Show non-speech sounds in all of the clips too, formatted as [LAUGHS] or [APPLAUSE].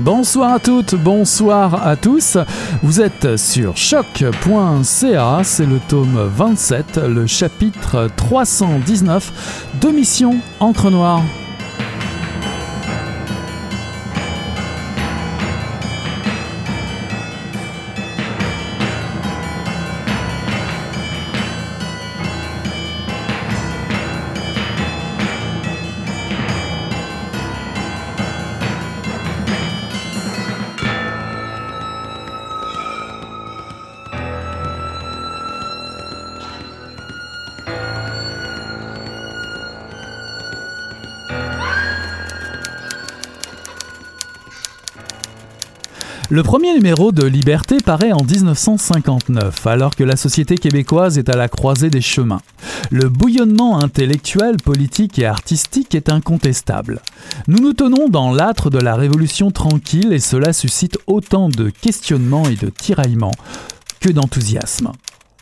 Bonsoir à toutes, bonsoir à tous. Vous êtes sur choc.ca, c'est le tome 27, le chapitre 319 de Mission Encre Noire. Le premier numéro de Liberté paraît en 1959, alors que la société québécoise est à la croisée des chemins. Le bouillonnement intellectuel, politique et artistique est incontestable. Nous nous tenons dans l'âtre de la Révolution tranquille et cela suscite autant de questionnements et de tiraillements que d'enthousiasme.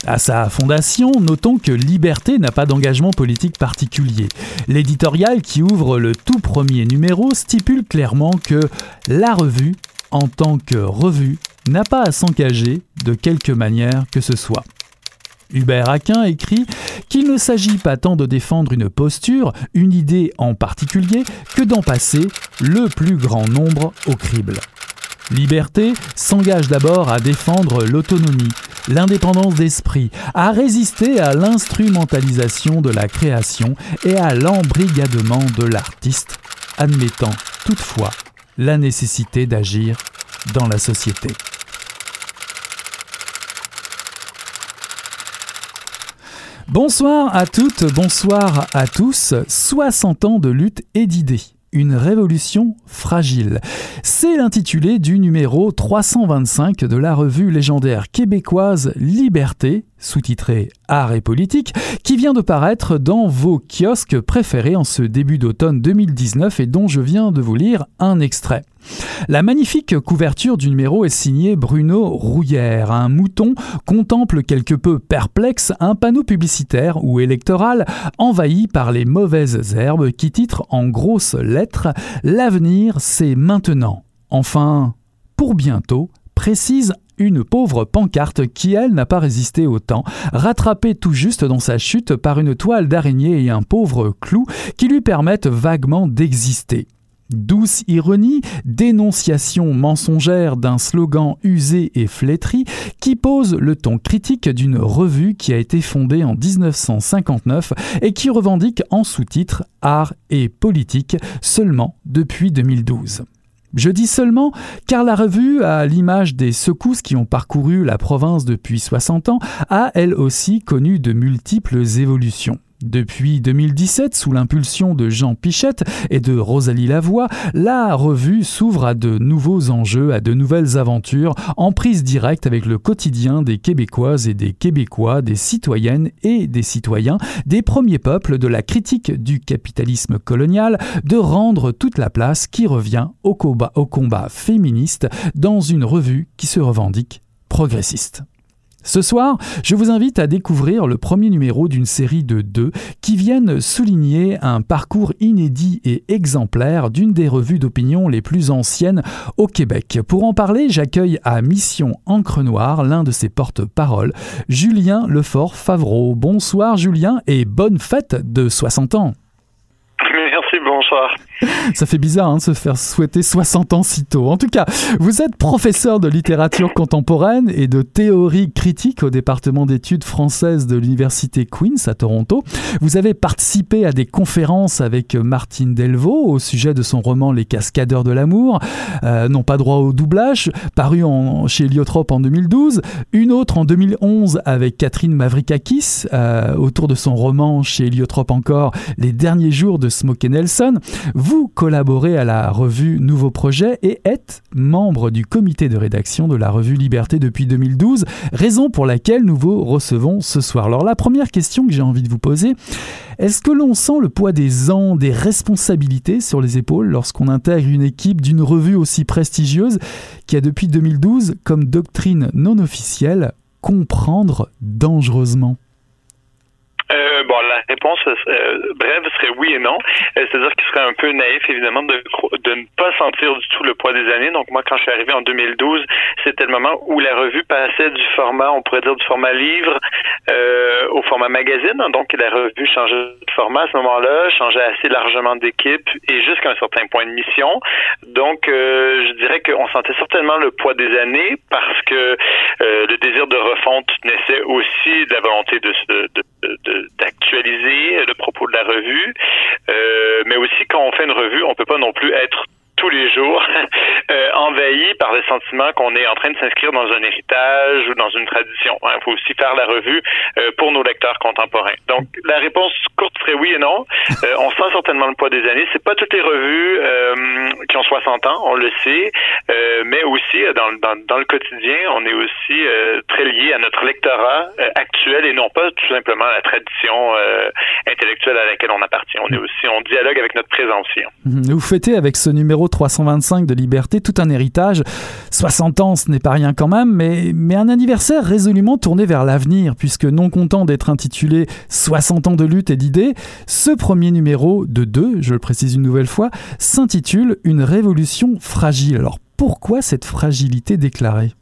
À sa fondation, notons que Liberté n'a pas d'engagement politique particulier. L'éditorial qui ouvre le tout premier numéro stipule clairement que la revue en tant que revue, n'a pas à s'engager de quelque manière que ce soit. Hubert Aquin écrit qu'il ne s'agit pas tant de défendre une posture, une idée en particulier, que d'en passer le plus grand nombre au crible. Liberté s'engage d'abord à défendre l'autonomie, l'indépendance d'esprit, à résister à l'instrumentalisation de la création et à l'embrigadement de l'artiste, admettant toutefois la nécessité d'agir dans la société. Bonsoir à toutes, bonsoir à tous. 60 ans de lutte et d'idées. Une révolution fragile. C'est l'intitulé du numéro 325 de la revue légendaire québécoise Liberté, sous-titré Art et politique, qui vient de paraître dans vos kiosques préférés en ce début d'automne 2019 et dont je viens de vous lire un extrait. La magnifique couverture du numéro est signée Bruno Rouillère. Un mouton contemple quelque peu perplexe un panneau publicitaire ou électoral envahi par les mauvaises herbes qui titre en grosses lettres L'avenir c'est maintenant. Enfin, pour bientôt, précise une pauvre pancarte qui, elle, n'a pas résisté au temps, rattrapée tout juste dans sa chute par une toile d'araignée et un pauvre clou qui lui permettent vaguement d'exister. Douce ironie, dénonciation mensongère d'un slogan usé et flétri qui pose le ton critique d'une revue qui a été fondée en 1959 et qui revendique en sous-titre Art et politique seulement depuis 2012. Je dis seulement car la revue, à l'image des secousses qui ont parcouru la province depuis 60 ans, a elle aussi connu de multiples évolutions. Depuis 2017, sous l'impulsion de Jean Pichette et de Rosalie Lavoie, la revue s'ouvre à de nouveaux enjeux, à de nouvelles aventures, en prise directe avec le quotidien des Québécoises et des Québécois, des citoyennes et des citoyens, des premiers peuples, de la critique du capitalisme colonial, de rendre toute la place qui revient au combat, au combat féministe dans une revue qui se revendique progressiste. Ce soir, je vous invite à découvrir le premier numéro d'une série de deux qui viennent souligner un parcours inédit et exemplaire d'une des revues d'opinion les plus anciennes au Québec. Pour en parler, j'accueille à Mission Encre Noire l'un de ses porte-paroles, Julien Lefort Favreau. Bonsoir Julien et bonne fête de 60 ans. Merci, bonsoir. Ça fait bizarre hein, de se faire souhaiter 60 ans si tôt. En tout cas, vous êtes professeur de littérature contemporaine et de théorie critique au département d'études françaises de l'Université Queen's à Toronto. Vous avez participé à des conférences avec Martine Delvaux au sujet de son roman Les Cascadeurs de l'amour, euh, non pas droit au doublage, paru chez Lyotrope en 2012, une autre en 2011 avec Catherine Mavrikakis euh, autour de son roman chez Lyotrope encore Les derniers jours de Smokey Vous collaborez à la revue Nouveau Projet et êtes membre du comité de rédaction de la revue Liberté depuis 2012, raison pour laquelle nous vous recevons ce soir. Alors la première question que j'ai envie de vous poser, est-ce que l'on sent le poids des ans, des responsabilités sur les épaules lorsqu'on intègre une équipe d'une revue aussi prestigieuse qui a depuis 2012 comme doctrine non officielle comprendre dangereusement? Bon, la réponse brève serait oui et non. C'est-à-dire qu'il serait un peu naïf, évidemment, de, de ne pas sentir du tout le poids des années. Donc, moi, quand je suis arrivé en 2012, c'était le moment où la revue passait du format, on pourrait dire du format livre, au format magazine. Donc, la revue changeait de format à ce moment-là, changeait assez largement d'équipe et jusqu'à un certain point de mission. Donc, je dirais qu'on sentait certainement le poids des années parce que le désir de refonte naissait aussi de la volonté de, d'actualiser le propos de la revue, euh, mais aussi quand on fait une revue, on peut pas non plus être tous les jours, envahi par le sentiment qu'on est en train de s'inscrire dans un héritage ou dans une tradition. Il faut aussi faire la revue euh, pour nos lecteurs contemporains. Donc, la réponse courte serait oui et non. [LAUGHS] Euh, on sent certainement le poids des années. C'est pas toutes les revues qui ont 60 ans, on le sait, mais aussi dans, dans, dans, le quotidien, on est aussi très lié à notre lectorat actuel et non pas tout simplement à la tradition intellectuelle à laquelle on appartient. On est aussi, on dialogue avec notre présent aussi. Vous fêtez avec ce numéro 325 de Liberté, tout un héritage. 60 ans, ce n'est pas rien quand même, mais, mais un anniversaire résolument tourné vers l'avenir, puisque non content d'être intitulé 60 ans de lutte et d'idées, ce premier numéro de deux, je le précise une nouvelle fois, s'intitule Une révolution fragile. Alors pourquoi cette fragilité déclarée?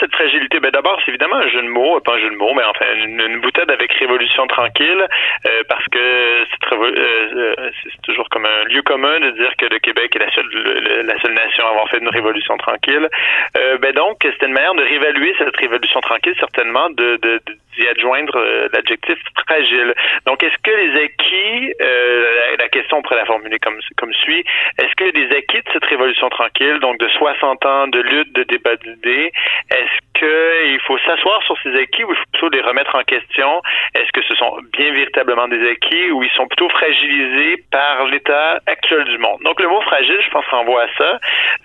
Cette fragilité? Ben d'abord, c'est évidemment un jeu de mots, pas un jeu de mots, mais enfin une, une boutade avec révolution tranquille, euh, parce que euh, euh, c'est toujours comme un lieu commun de dire que le Québec est la seule la seule nation à avoir fait une révolution tranquille. ben donc, c'était une manière de réévaluer cette révolution tranquille, certainement, de, de, d'y adjoindre l'adjectif fragile. Donc, est-ce que les acquis, la, question on pourrait la formuler comme comme suit, est-ce que les acquis de cette révolution tranquille, donc de 60 ans de lutte, de débat d'idées, est-ce qu'il faut s'asseoir sur ces acquis ou il faut plutôt les remettre en question? Est-ce que ce sont bien véritablement des acquis ou ils sont plutôt fragilisés par l'état actuel du monde? Donc, le mot fragile, je pense, renvoie à ça.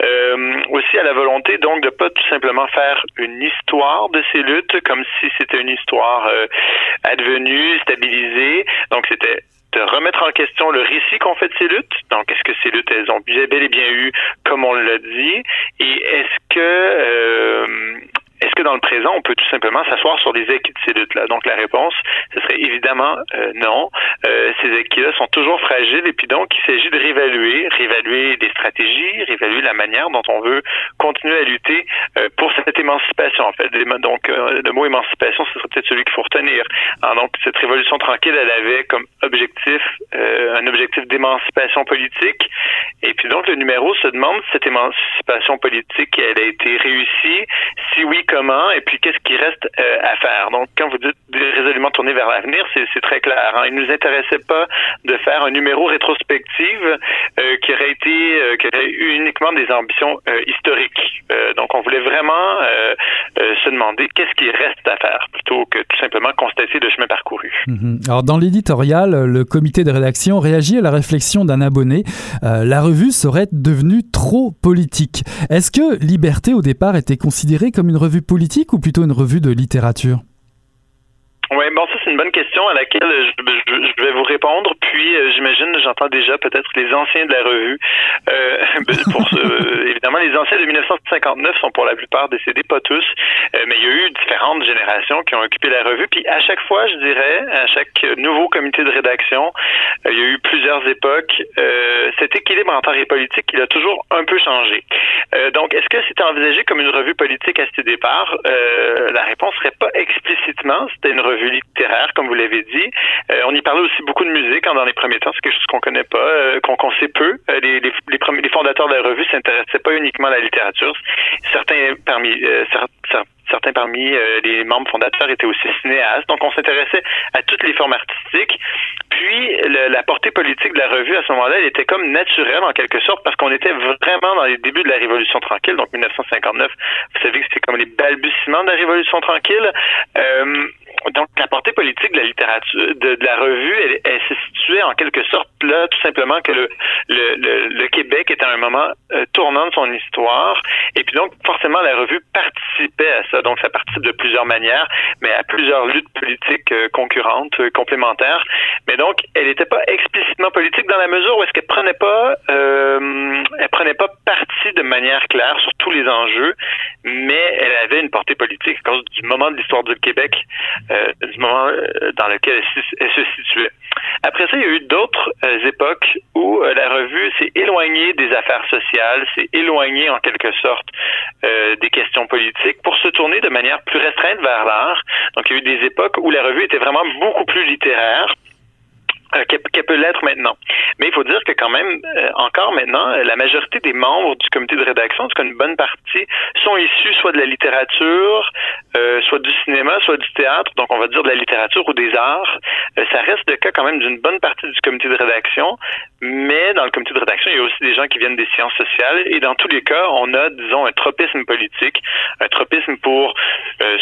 Euh, aussi à la volonté, donc, de pas tout simplement faire une histoire de ces luttes comme si c'était une histoire euh, advenue, stabilisée. Donc, c'était de remettre en question le récit qu'on fait de ces luttes. Donc, est-ce que ces luttes, elles ont bel et bien eu, comme on l'a dit, et est-ce que euh, dans le présent, on peut tout simplement s'asseoir sur les acquis de ces luttes-là? Donc, la réponse, ce serait évidemment euh, non. Euh, ces acquis-là sont toujours fragiles et puis donc, il s'agit de réévaluer, réévaluer des stratégies, réévaluer la manière dont on veut continuer à lutter euh, pour cette émancipation, en fait. Donc, le mot émancipation, ce serait peut-être celui qu'il faut retenir. Donc, cette révolution tranquille, elle avait comme objectif un objectif d'émancipation politique. Et puis donc, le numéro se demande si cette émancipation politique, elle a été réussie? Si oui, comment et puis qu'est-ce qui reste euh, à faire. Donc, quand vous dites résolument tourner vers l'avenir, c'est très clair. Hein. Il nous intéressait pas de faire un numéro rétrospective euh, qui aurait été euh, qui aurait eu uniquement des ambitions historiques. donc, on voulait vraiment se demander qu'est-ce qui reste à faire plutôt que tout simplement constater le chemin parcouru. Mm-hmm. Alors, dans l'éditorial, le comité de rédaction réagit à la réflexion d'un abonné. la revue serait devenue trop politique. Est-ce que Liberté, au départ, était considérée comme une revue politique? Ou plutôt une revue de littérature? Oui, bon, ça, c'est une bonne question à laquelle je, vais vous répondre. Puis, euh, j'imagine, j'entends déjà peut-être les anciens de la revue. Euh, [LAUGHS] pour évidemment, les anciens de 1959 sont pour la plupart décédés, pas tous, euh, mais il y a eu différentes générations qui ont occupé la revue. Puis, à chaque fois, je dirais, à chaque nouveau comité de rédaction, il y a eu plusieurs époques. cet équilibre entre et politique, il a toujours un peu changé. donc, est-ce que c'était envisagé comme une revue politique à ce départ? la réponse serait pas explicitement. C'était une littéraire, comme vous l'avez dit. Euh, on y parlait aussi beaucoup de musique hein, dans les premiers temps. C'est quelque chose qu'on connaît pas, euh, qu'on sait peu. Euh, les, les, les, fondateurs de la revue s'intéressaient pas uniquement à la littérature. Certains parmi certains certains parmi les membres fondateurs étaient aussi cinéastes. Donc, on s'intéressait à toutes les formes artistiques. Puis, la portée politique de la revue, à ce moment-là, elle était comme naturelle, en quelque sorte, parce qu'on était vraiment dans les débuts de la Révolution tranquille, donc 1959. Vous savez que c'était comme les balbutiements de la Révolution tranquille. Euh, donc, la portée politique de la littérature, de, la revue, elle, elle s'est située en quelque sorte là, tout simplement que le, Québec était à un moment euh, tournant de son histoire. Et puis donc, forcément, la revue participait à ça. Donc ça participe de plusieurs manières, mais à plusieurs luttes politiques concurrentes, complémentaires. Mais donc, elle n'était pas explicitement politique dans la mesure où est-ce qu'elle prenait pas, elle prenait pas parti de manière claire sur tous les enjeux, mais elle avait une portée politique à cause du moment de l'histoire du Québec, du moment dans lequel elle, se situait. Après ça, il y a eu d'autres époques où la revue s'est éloignée des affaires sociales, s'est éloignée en quelque sorte euh, des questions politiques pour se tourner de manière plus restreinte vers l'art. Donc il y a eu des époques où la revue était vraiment beaucoup plus littéraire euh, qu'elle peut l'être maintenant. Mais il faut dire que quand même, euh, encore maintenant, euh, la majorité des membres du comité de rédaction, en tout cas une bonne partie, sont issus soit de la littérature, soit du cinéma, soit du théâtre, donc on va dire de la littérature ou des arts. ça reste le cas quand même d'une bonne partie du comité de rédaction, mais dans le comité de rédaction, il y a aussi des gens qui viennent des sciences sociales, et dans tous les cas, on a, disons, un tropisme politique, un tropisme pour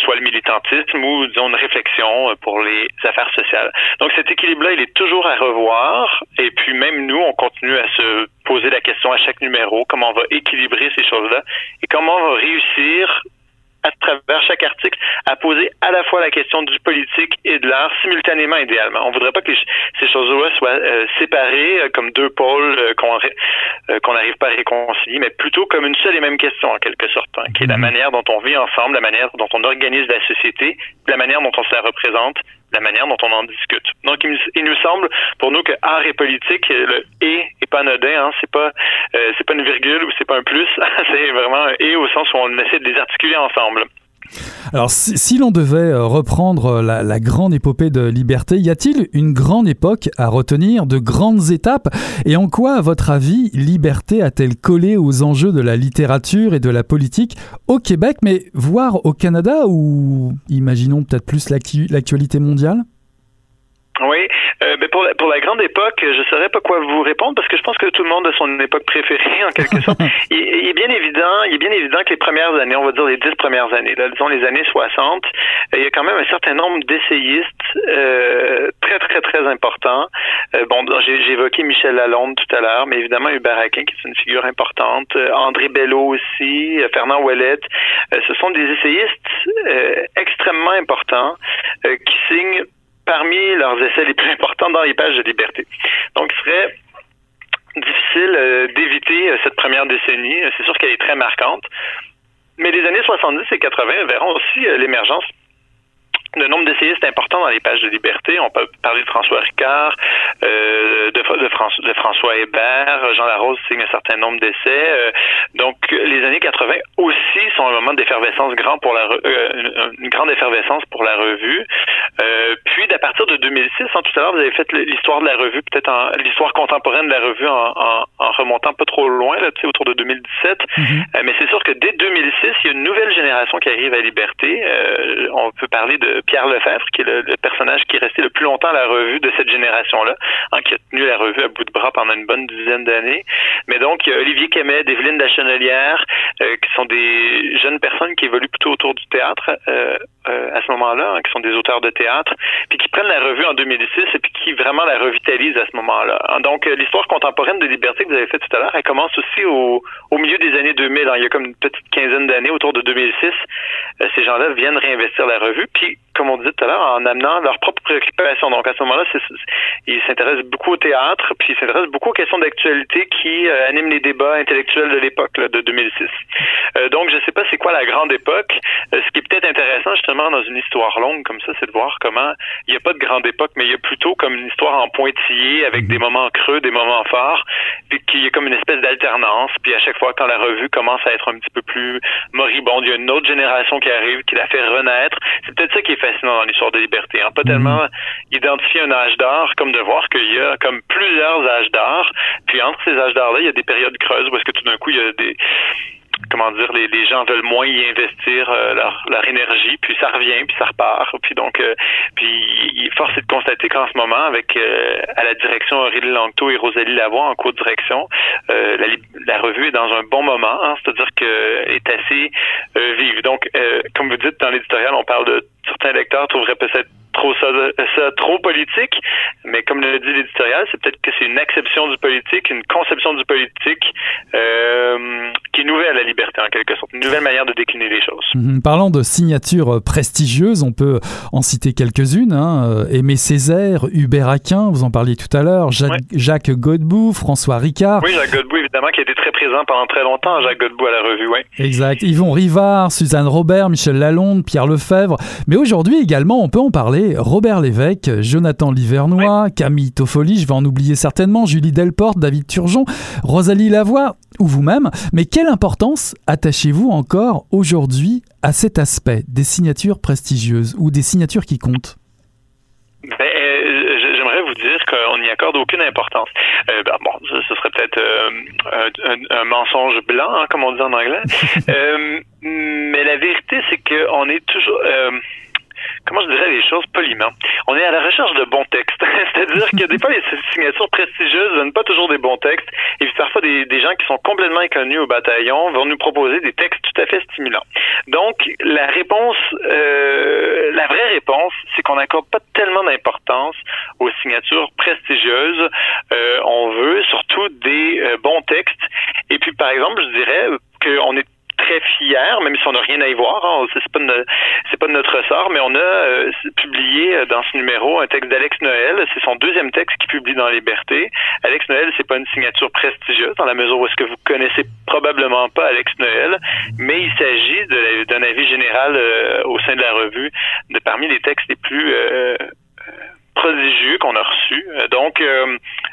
soit le militantisme ou, disons, une réflexion pour les affaires sociales. Donc cet équilibre-là, il est toujours à revoir. Et puis même nous, on continue à se poser la question à chaque numéro, comment on va équilibrer ces choses-là et comment on va réussir à travers chaque article à poser à la fois la question du politique et de l'art simultanément idéalement. On voudrait pas que ces choses-là soient euh, séparées euh, comme deux pôles euh, qu'on n'arrive pas à réconcilier, mais plutôt comme une seule et même question en quelque sorte, hein, qui est la mhm. manière dont on vit ensemble, la manière dont on organise la société, la manière dont on se la représente la manière dont on en discute. Donc, il, nous semble, pour nous, que art et politique, le et est pas anodin, hein, c'est pas, euh, c'est pas une virgule ou c'est pas un plus, [LAUGHS] c'est vraiment un et au sens où on essaie de les articuler ensemble. Alors, si, l'on devait euh, reprendre la, grande épopée de liberté, y a-t-il une grande époque à retenir, de grandes étapes? Et en quoi, à votre avis, liberté a-t-elle collé aux enjeux de la littérature et de la politique au Québec, mais voire au Canada, ou imaginons peut-être plus l'actualité mondiale? Oui, euh, ben pour, la, pour la grande époque, je ne saurais pas quoi vous répondre parce que je pense que tout le monde a son époque préférée [LAUGHS] en quelque sorte. [LAUGHS] il, est bien évident, il est bien évident que les premières années, on va dire les dix premières années, là, disons les années 60, euh, il y a quand même un certain nombre d'essayistes euh, très très très importants. Euh, bon, j'ai évoqué Michel Lalonde tout à l'heure, mais évidemment Hubert Aquin qui est une figure importante, André Bello aussi, Fernand Ouellette. ce sont des essayistes extrêmement importants qui signent parmi leurs essais les plus importants dans les pages de liberté. Donc, il serait difficile euh, d'éviter euh, cette première décennie. C'est sûr qu'elle est très marquante. Mais les années 70 et 80 verront aussi euh, l'émergence le nombre d'essayistes important dans les pages de liberté. On peut parler de François Ricard, euh, de, de, de, François Hébert, Jean Larose signe un certain nombre d'essais. Euh, donc, les années 80 aussi sont un moment d'effervescence grand pour la euh, une, grande effervescence pour la revue. Euh, puis, à partir de 2006, en hein, tout à l'heure, vous avez fait l'histoire de la revue, peut-être l'histoire contemporaine de la revue en, en, en, remontant pas trop loin, là, autour de 2017. Mm-hmm. Mais c'est sûr que dès 2006, il y a une nouvelle génération qui arrive à Liberté. on peut parler de Pierre Lefebvre, qui est le, personnage qui est resté le plus longtemps à la revue de cette génération-là, hein, qui a tenu la revue à bout de bras pendant une bonne dizaine d'années. Mais donc, il y a Olivier Quémet, Evelyne Lachenelière, euh, qui sont des jeunes personnes qui évoluent plutôt autour du théâtre euh, euh, à ce moment-là, hein, qui sont des auteurs de théâtre, puis qui prennent la revue en 2006 et puis qui vraiment la revitalisent à ce moment-là. Hein, donc, l'histoire contemporaine de Liberté que vous avez faite tout à l'heure, elle commence aussi au, au milieu des années 2000. il y a comme une petite quinzaine d'années autour de 2006. ces gens-là viennent réinvestir la revue, puis comme on disait tout à l'heure, en amenant leurs propres préoccupations. Donc à ce moment-là, ils s'intéressent beaucoup au théâtre, puis ils s'intéressent beaucoup aux questions d'actualité qui euh, animent les débats intellectuels de l'époque de 2006. Euh, donc je ne sais pas c'est quoi la grande époque. Euh, ce qui est peut-être intéressant justement dans une histoire longue comme ça, c'est de voir comment il n'y a pas de grande époque, mais il y a plutôt comme une histoire en pointillé avec des moments creux, des moments forts, puis qu'il y a comme une espèce d'alternance. Puis à chaque fois quand la revue commence à être un petit peu plus moribonde, il y a une autre génération qui arrive, qui la fait renaître. C'est peut-être ça qui est fascinant dans l'histoire de liberté. Hein. Pas tellement identifier un âge d'or, comme de voir qu'il y a comme plusieurs âges d'or. Puis entre ces âges d'or-là, il y a des périodes creuses où est-ce que tout d'un coup, il y a des comment dire, les, les gens veulent moins y investir euh, leur, leur énergie, puis ça revient, puis ça repart. Puis donc, euh, puis il force est de constater qu'en ce moment, avec euh, à la direction Aurélie Langto et Rosalie Lavoie en co-direction, la, la, revue est dans un bon moment, hein, c'est-à-dire qu'elle est assez vive. Donc, comme vous dites dans l'éditorial, on parle de certains lecteurs trouveraient peut-être trop ça, ça, trop politique, mais comme le dit l'éditorial, c'est peut-être que c'est une acception du politique, une conception du politique euh, qui est nouvelle la liberté en quelque sorte, une nouvelle manière de décliner les choses. Mhm. Parlant de signatures prestigieuses, on peut en citer quelques-unes. Hein. Aimé Césaire, Hubert Aquin, vous en parliez tout à l'heure, Jacques, Godbout, François Ricard. Oui, Jacques Godbout évidemment qui a été très présent pendant très longtemps, Jacques Godbout à la revue, oui. Exact. Yvon Rivard, Suzanne Robert, Michel Lalonde, Pierre Lefebvre. Mais aujourd'hui également, on peut en parler. Robert Lévesque, Jonathan Livernois, Camille Toffoli, je vais en oublier certainement, Julie Delporte, David Turgeon, Rosalie Lavoie ou vous-même. Mais quelle importance attachez-vous encore aujourd'hui à cet aspect des signatures prestigieuses ou des signatures qui comptent? Ben, euh, j'aimerais vous dire qu'on n'y accorde aucune importance. Euh, ben, bon, ce, serait peut-être euh, un, mensonge blanc, hein, comme on dit en anglais. [LAUGHS] mais la vérité, c'est qu'on est toujours comment je dirais les choses poliment, on est à la recherche de bons textes. [LAUGHS] C'est-à-dire que des fois, les signatures prestigieuses donnent pas toujours des bons textes. Et puis parfois, des, des gens qui sont complètement inconnus au bataillon vont nous proposer des textes tout à fait stimulants. Donc, la réponse, euh, la vraie réponse, c'est qu'on n'accorde pas tellement d'importance aux signatures prestigieuses. Euh, on veut surtout des euh, bons textes. Et puis, par exemple, je dirais qu'on est très fiers, même si on n'a rien à y voir. Hein, c'est pas c'est pas de notre ressort, mais on a euh, publié euh, dans ce numéro un texte d'Alex Noël. C'est son deuxième texte qu'il publie dans Liberté. Alex Noël, c'est pas une signature prestigieuse dans la mesure où est-ce que vous connaissez probablement pas Alex Noël, mais il s'agit d'un avis général euh, au sein de la revue de parmi les textes les plus prodigieux qu'on a reçus. Donc,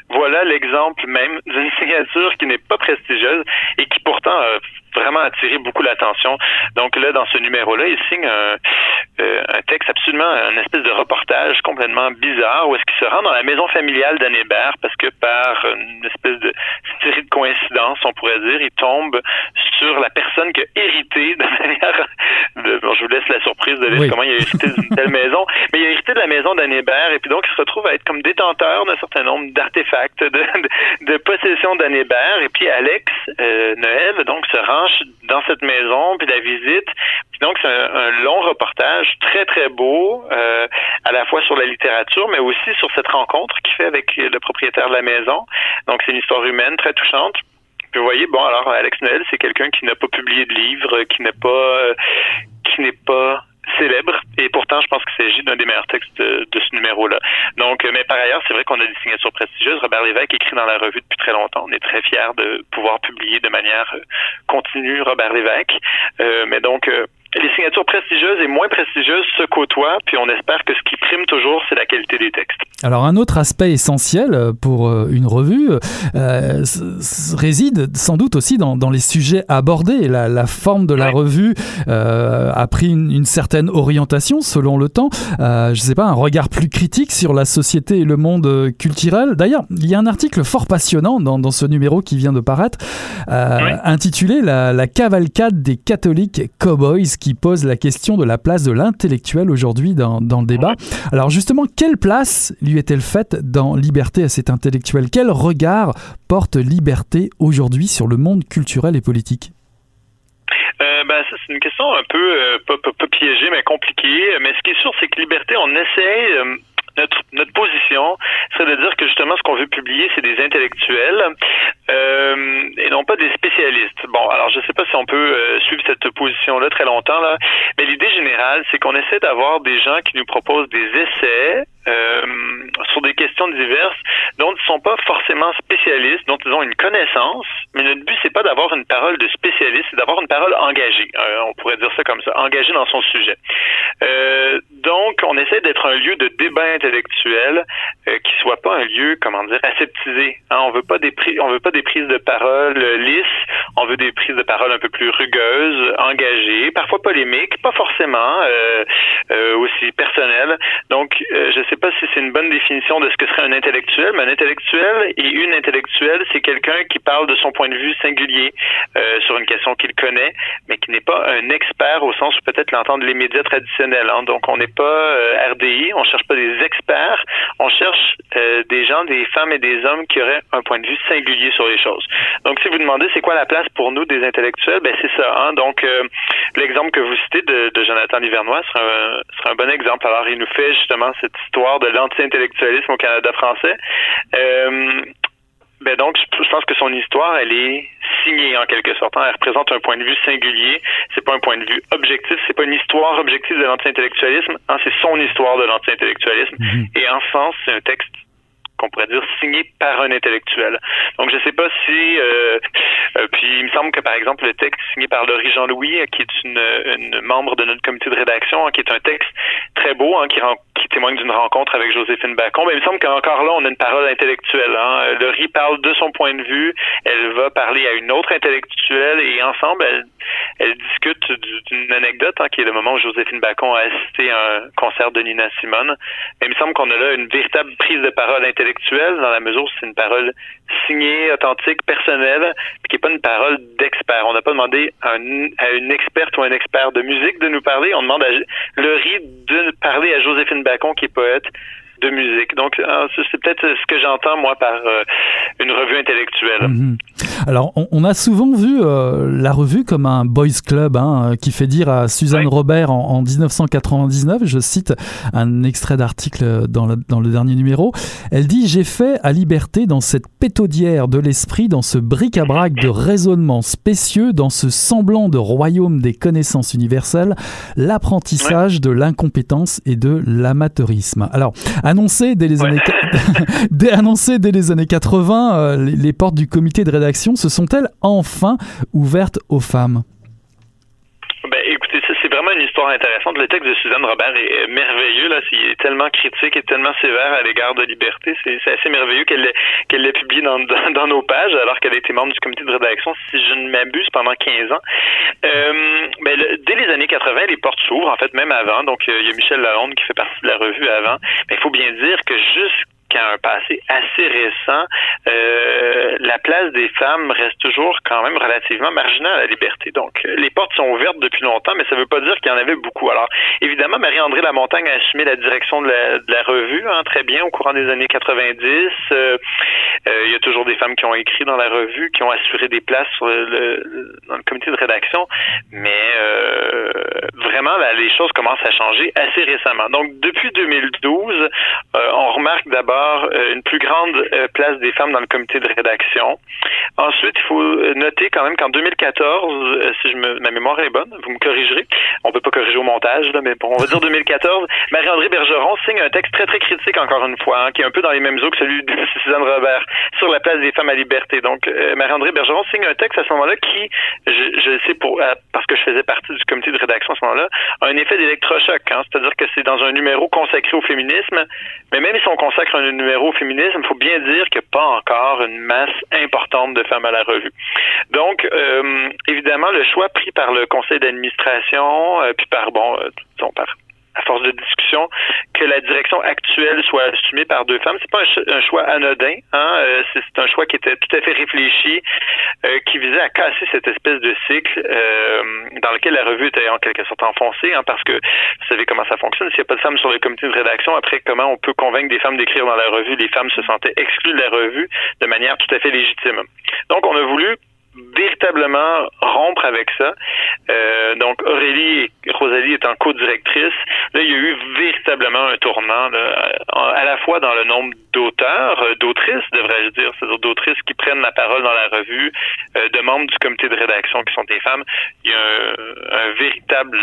voilà l'exemple même d'une [LAUGHS] signature qui n'est pas prestigieuse et qui pourtant a vraiment attiré beaucoup l'attention. Donc là, dans ce numéro-là, il signe un, euh, un, texte absolument, un espèce de reportage complètement bizarre où est-ce qu'il se rend dans la maison familiale d'Anne Hébert parce que par une espèce de série de coïncidences, on pourrait dire, il tombe sur la personne qui a hérité de [LAUGHS] manière... De, bon, je vous laisse la surprise de lire comment il a hérité d'une telle [LAUGHS] maison, mais il a hérité de la maison d'Anne Hébert et puis donc il se retrouve à être comme détenteur d'un certain nombre d'artefacts, de, possession d'Anne Hébert et puis Alex euh, Noël donc se rend dans cette maison, puis la visite. Donc, c'est un, long reportage très, très beau, euh, à la fois sur la littérature, mais aussi sur cette rencontre qu'il fait avec le propriétaire de la maison. Donc, c'est une histoire humaine très touchante. Puis vous voyez, bon, alors Alex Noël, c'est quelqu'un qui n'a pas publié de livre, qui n'est pas, euh, qui n'est pas célèbre et pourtant je pense qu'il s'agit d'un des meilleurs textes de, ce numéro-là. Donc, euh, mais par ailleurs, c'est vrai qu'on a des signatures prestigieuses. Robert Lévesque écrit dans la revue depuis très longtemps. On est très fiers de pouvoir publier de manière euh, continue Robert Lévesque. Euh, mais donc, les signatures prestigieuses et moins prestigieuses se côtoient, puis on espère que ce qui prime toujours, c'est la qualité des textes. Alors un autre aspect essentiel pour euh, une revue euh, réside sans doute aussi dans, dans les sujets abordés. La, la forme de la revue euh, a pris une, une, certaine orientation selon le temps. Euh, je sais pas, un regard plus critique sur la société et le monde culturel. D'ailleurs, il y a un article fort passionnant dans, dans ce numéro qui vient de paraître, euh, intitulé la, la cavalcade des catholiques cowboys qui pose la question de la place de l'intellectuel aujourd'hui dans, dans, le débat. Alors justement, quelle place lui est-elle faite dans Liberté à cet intellectuel? Quel regard porte Liberté aujourd'hui sur le monde culturel et politique? Euh, ben, c'est une question un peu, euh, pas, pas, piégée, mais compliquée. Mais ce qui est sûr, c'est que Liberté, on essaie euh, notre, position serait de dire que justement ce qu'on veut publier, c'est des intellectuels euh, et non pas des spécialistes. Bon, alors je ne sais pas si on peut euh, suivre cette position-là très longtemps, là, mais l'idée générale, c'est qu'on essaie d'avoir des gens qui nous proposent des essais euh, sur des questions diverses dont ils ne sont pas forcément spécialistes, dont ils ont une connaissance, mais notre but, c'est pas d'avoir une parole de spécialiste, c'est d'avoir une parole engagée. Euh, on pourrait dire ça comme ça, engagée dans son sujet. Euh, donc, on essaie d'être un lieu de débat intellectuel euh, qui soit pas un lieu, comment dire, aseptisé. Hein, on veut pas des on veut pas des prises de parole lisses, on veut des prises de parole un peu plus rugueuses, engagées, parfois polémiques, pas forcément aussi personnelles. Donc, je sais pas si c'est une bonne définition de ce que serait un intellectuel, mais un intellectuel et une intellectuelle, c'est quelqu'un qui parle de son point de vue singulier euh, sur une question qu'il connaît, mais qui n'est pas un expert au sens où peut-être l'entendre les médias traditionnels. Hein. Donc, on n'est pas euh, RDI, on cherche pas des experts, on cherche euh, des gens, des femmes et des hommes qui auraient un point de vue singulier sur les choses. Donc, si vous demandez c'est quoi la place pour nous des intellectuels, ben c'est ça. Hein. Donc, l'exemple que vous citez de, de Jonathan Livernois sera un, sera un bon exemple. Alors, il nous fait justement cette histoire de l'anti-intellectualisme au Canada français. Ben donc, je pense que son histoire, elle est signée en quelque sorte. Hein. Elle représente un point de vue singulier. C'est pas un point de vue objectif. C'est pas une histoire objective de l'anti-intellectualisme. Hein. C'est son histoire de l'anti-intellectualisme. Mhm. Et en sens, c'est un texte qu'on pourrait dire signé par un intellectuel. Donc je sais pas si euh, euh, puis il me semble que par exemple le texte signé par Laurie Jean-Louis, qui est une, une, membre de notre comité de rédaction, qui est un texte très beau, hein, qui, témoigne d'une rencontre avec Joséphine Bacon, mais il me semble qu'encore là on a une parole intellectuelle. Hein. Laurie parle de son point de vue, elle va parler à une autre intellectuelle et ensemble elle, elle discute d'une anecdote hein, qui est le moment où Joséphine Bacon a assisté à un concert de Nina Simone. Mais il me semble qu'on a là une véritable prise de parole intellectuelle dans la mesure où c'est une parole signée, authentique, personnelle, qui n'est pas une parole d'expert. On n'a pas demandé à, une experte ou un expert de musique de nous parler. On demande à Laurie de parler à Joséphine Bacon, qui est poète, de musique. Donc, euh, c'est peut-être ce que j'entends, moi, par euh, une revue intellectuelle. Mhm. Alors, on, a souvent vu euh, la revue comme un boys club hein, qui fait dire à Suzanne Robert en, 1999, je cite un extrait d'article dans le, dans le dernier numéro, elle dit « J'ai fait à liberté dans cette pétaudière de l'esprit, dans ce bric-à-brac de raisonnements spécieux, dans ce semblant de royaume des connaissances universelles, l'apprentissage de l'incompétence et de l'amateurisme. » Alors, Annoncé dès les, années, [LAUGHS] dès, annoncé dès les années 80, euh, les, portes du comité de rédaction se sont-elles enfin ouvertes aux femmes? Ben, écoutez, c'est vraiment une histoire intéressante. Le texte de Suzanne Robert est merveilleux. Là. Il est tellement critique et tellement sévère à l'égard de liberté. C'est assez merveilleux qu'elle l'ait publié dans, nos pages alors qu'elle a été membre du comité de rédaction, si je ne m'abuse, pendant 15 ans. Euh, ben, dès les années 80, les portes s'ouvrent, en fait, même avant. Donc, il y a Michel Lalonde qui fait partie de la revue avant. Mais il faut bien dire que jusqu'à qu'à un passé assez récent, euh, la place des femmes reste toujours quand même relativement marginale à la liberté. Donc, les portes sont ouvertes depuis longtemps, mais ça ne veut pas dire qu'il y en avait beaucoup. Alors, évidemment, Marie-André Lamontagne a assumé la direction de la, revue hein, très bien au courant des années 90. Euh, euh, il y a toujours des femmes qui ont écrit dans la revue, qui ont assuré des places sur le, dans le comité de rédaction, mais vraiment, les choses commencent à changer assez récemment. Donc, depuis 2012, on remarque d'abord euh, une plus grande euh, place des femmes dans le comité de rédaction. Ensuite, il faut noter quand même qu'en 2014, euh, si je me, ma mémoire est bonne, vous me corrigerez. On peut pas corriger au montage, là, mais on va dire 2014. [LAUGHS] Marie-André Bergeron signe un texte très très critique encore une fois, hein, qui est un peu dans les mêmes eaux que celui de [LAUGHS] Suzanne Robert sur la place des femmes à liberté. Donc, Marie-André Bergeron signe un texte à ce moment-là qui, je, je sais pour parce que je faisais partie du comité de rédaction à ce moment-là, a un effet d'électrochoc. Hein, C'est-à-dire que c'est dans un numéro consacré au féminisme, mais même si on consacre un numéro féminisme, il faut bien dire qu'il n'y a pas encore une masse importante de femmes à la revue. Donc, euh, évidemment, le choix pris par le conseil d'administration, euh, puis par, bon, euh, disons, par à force de discussion, que la direction actuelle soit assumée par deux femmes. C'est pas un, choix anodin, hein? Euh, c'est un choix qui était tout à fait réfléchi, euh, qui visait à casser cette espèce de cycle euh, dans lequel la revue était en quelque sorte enfoncée, hein, parce que vous savez comment ça fonctionne. S'il n'y a pas de femmes sur le comité de rédaction, après comment on peut convaincre des femmes d'écrire dans la revue? Les femmes se sentaient exclues de la revue de manière tout à fait légitime. Donc, on a voulu véritablement rompre avec ça. Euh, donc Aurélie et Rosalie étant co-directrices, là il y a eu véritablement un tournant à la fois dans le nombre d'auteurs, euh, d'autrices devrais-je dire, c'est-à-dire d'autrices qui prennent la parole dans la revue, euh, de membres du comité de rédaction qui sont des femmes. Il y a un, un véritable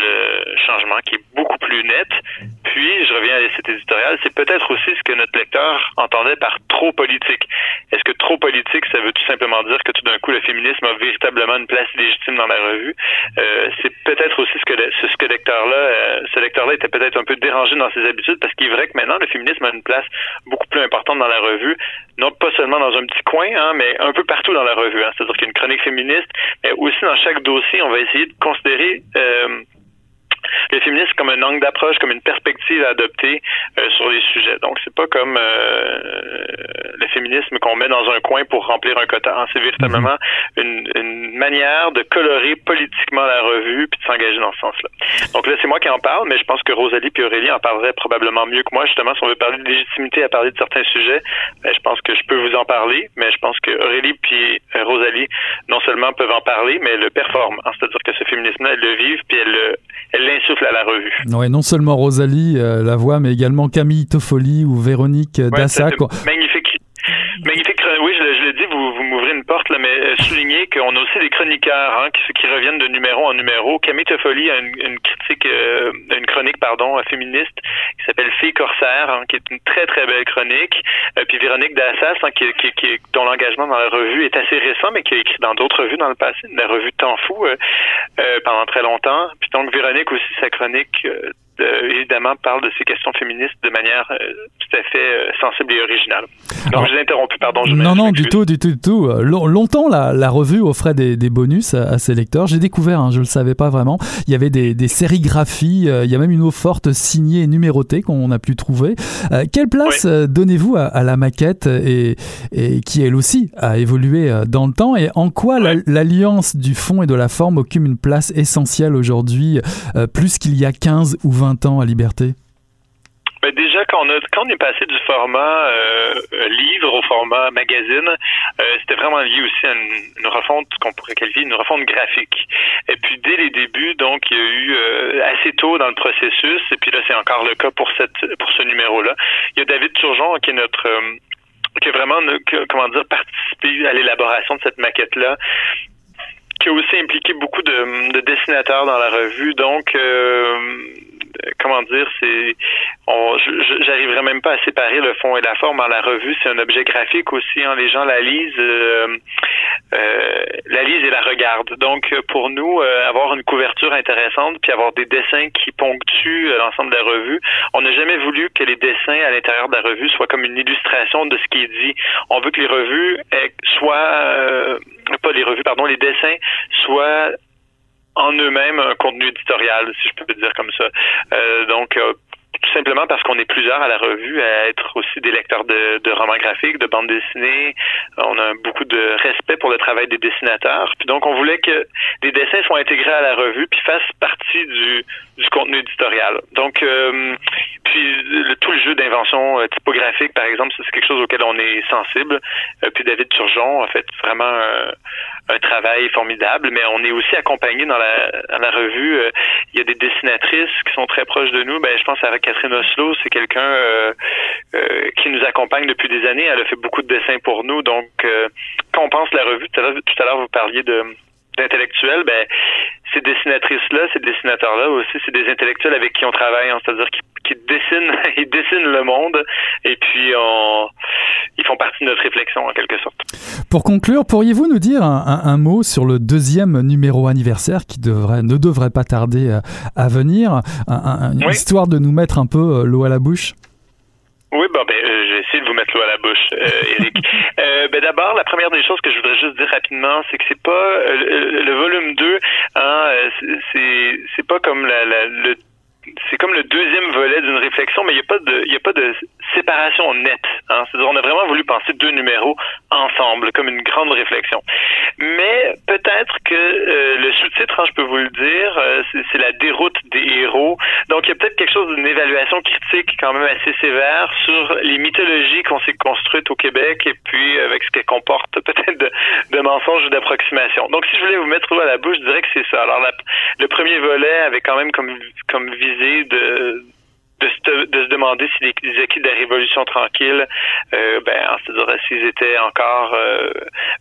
changement qui est beaucoup plus net. Puis je reviens à cet éditorial, c'est peut-être aussi ce que notre lecteur entendait par trop politique. Est-ce que trop politique, ça veut tout simplement dire que tout d'un coup le féminisme véritablement une place légitime dans la revue. Euh, c'est peut-être aussi ce que ce, que lecteur-là, euh, ce lecteur-là était peut-être un peu dérangé dans ses habitudes parce qu'il est vrai que maintenant le féminisme a une place beaucoup plus importante dans la revue, non pas seulement dans un petit coin, hein, mais un peu partout dans la revue. Hein. C'est-à-dire qu'il y a une chronique féministe, mais aussi dans chaque dossier, on va essayer de considérer euh, le féminisme comme un angle d'approche, comme une perspective à adopter euh, sur les sujets. Donc, c'est pas comme euh, le féminisme qu'on met dans un coin pour remplir un quota. Hein. C'est véritablement mhm. une, une, manière de colorer politiquement la revue puis de s'engager dans ce sens-là. Donc là, c'est moi qui en parle, mais je pense que Rosalie puis Aurélie en parleraient probablement mieux que moi. Justement, si on veut parler de légitimité à parler de certains sujets, ben, je pense que je peux vous en parler, mais je pense que Aurélie puis euh, Rosalie non seulement peuvent en parler, mais le performent. Hein. C'est-à-dire que ce féminisme-là, elles le vivent puis elles, elles l'insufflent à la revue. Ouais, non seulement Rosalie euh, la voix, mais également Camille Toffoli ou Véronique Dassac. magnifique Magnifique. Oui, je, l'ai dit, vous, vous m'ouvrez une porte, là, mais euh, souligner qu'on a aussi des chroniqueurs hein, qui, qui reviennent de numéro en numéro. Camille Toffoli a une, critique, euh, une chronique, pardon, féministe qui s'appelle Fille corsaire, hein, qui est une très très belle chronique. Euh, puis Véronique Dassas, hein, qui, qui, qui, dont l'engagement dans la revue est assez récent, mais qui a écrit dans d'autres revues dans le passé, la revue Temps fou pendant très longtemps. Puis donc Véronique aussi sa chronique euh, évidemment, parle de ces questions féministes de manière euh, tout à fait euh, sensible et originale. Donc, je l'ai interrompu, pardon. Je non, non, du tout, du tout, du tout. longtemps, la, la, revue offrait des, des bonus à, ses lecteurs. J'ai découvert, hein, je ne le savais pas vraiment, il y avait des, des sérigraphies, il y a même une eau forte signée et numérotée qu'on a pu trouver. quelle place donnez-vous à, la maquette et, et, qui, elle aussi, a évolué dans le temps et en quoi l'alliance du fond et de la forme occupe une place essentielle aujourd'hui, plus qu'il y a 15 ou 20 ans à Liberté? Ben déjà, quand on, est passé du format euh, livre au format magazine, euh, c'était vraiment lié aussi à une, refonte qu'on pourrait qualifier une refonte graphique. Et puis dès les débuts, donc il y a eu euh, assez tôt dans le processus, et puis là c'est encore le cas pour ce numéro-là. Il y a David Turgeon qui est notre qui a vraiment comment dire participé à l'élaboration de cette maquette-là qui a aussi impliqué beaucoup de dessinateurs dans la revue. Donc, comment dire, c'est, j'arriverais même pas à séparer le fond et la forme. En la revue, c'est un objet graphique aussi. Hein, les gens la lisent, euh, euh, la lisent et la regardent. Donc, pour nous, euh, avoir une couverture intéressante, puis avoir des dessins qui ponctuent l'ensemble de la revue, on n'a jamais voulu que les dessins à l'intérieur de la revue soient comme une illustration de ce qui est dit. On veut que les revues soient pas les revues, pardon, les dessins soient en eux-mêmes un contenu éditorial, si je peux dire comme ça. Euh, donc, euh, tout simplement parce qu'on est plusieurs à la revue à être aussi des lecteurs de, romans graphiques, de bandes dessinées. On a beaucoup de respect pour le travail des dessinateurs. Puis donc, on voulait que les dessins soient intégrés à la revue puis fassent partie du, du contenu éditorial. Donc, euh, puis tout le jeu d'invention typographique, par exemple, c'est quelque chose auquel on est sensible. Puis David Turgeon a fait vraiment un travail formidable, mais on est aussi accompagné dans la, dans la revue. il y a des dessinatrices qui sont très proches de nous. Ben, je pense à Catherine Oslo, c'est quelqu'un qui nous accompagne depuis des années. Elle a fait beaucoup de dessins pour nous. Donc, quand on pense la revue, tout à l'heure, vous parliez de d'intellectuels, ben ces dessinatrices-là, ces dessinateurs-là aussi, c'est des intellectuels avec qui on travaille, hein, c'est-à-dire qui, qui, dessinent, [LAUGHS] ils dessinent le monde et puis on, ils font partie de notre réflexion en quelque sorte. Pour conclure, pourriez-vous nous dire un, mot sur le deuxième numéro anniversaire qui devrait, ne devrait pas tarder à, à venir, histoire de nous mettre un peu euh, l'eau à la bouche? Oui, bon, ben, euh, j'ai essayé de vous l'eau à la bouche, euh, [LAUGHS] Eric. euh, ben, d'abord, la première des choses que je voudrais juste dire rapidement, c'est que c'est pas euh, le, volume 2, hein, c'est c'est pas comme la, la, le c'est comme le deuxième volet d'une réflexion, mais il n'y a pas de, a pas de séparation nette. Hein. On a vraiment voulu penser deux numéros ensemble, comme une grande réflexion. Mais peut-être que euh, le sous-titre, hein, je peux vous le dire, euh, c'est la déroute des héros. Donc, il y a peut-être quelque chose d'une évaluation critique quand même assez sévère sur les mythologies qu'on s'est construites au Québec et puis avec ce qu'elles comportent mensonges ou d'approximations. Donc, si je voulais vous mettre à la bouche, je dirais que c'est ça. Alors, le premier volet avait quand même comme, comme vision de de se, de se demander si les, acquis de la Révolution tranquille, euh, ben, c'est-à-dire s'ils étaient encore euh,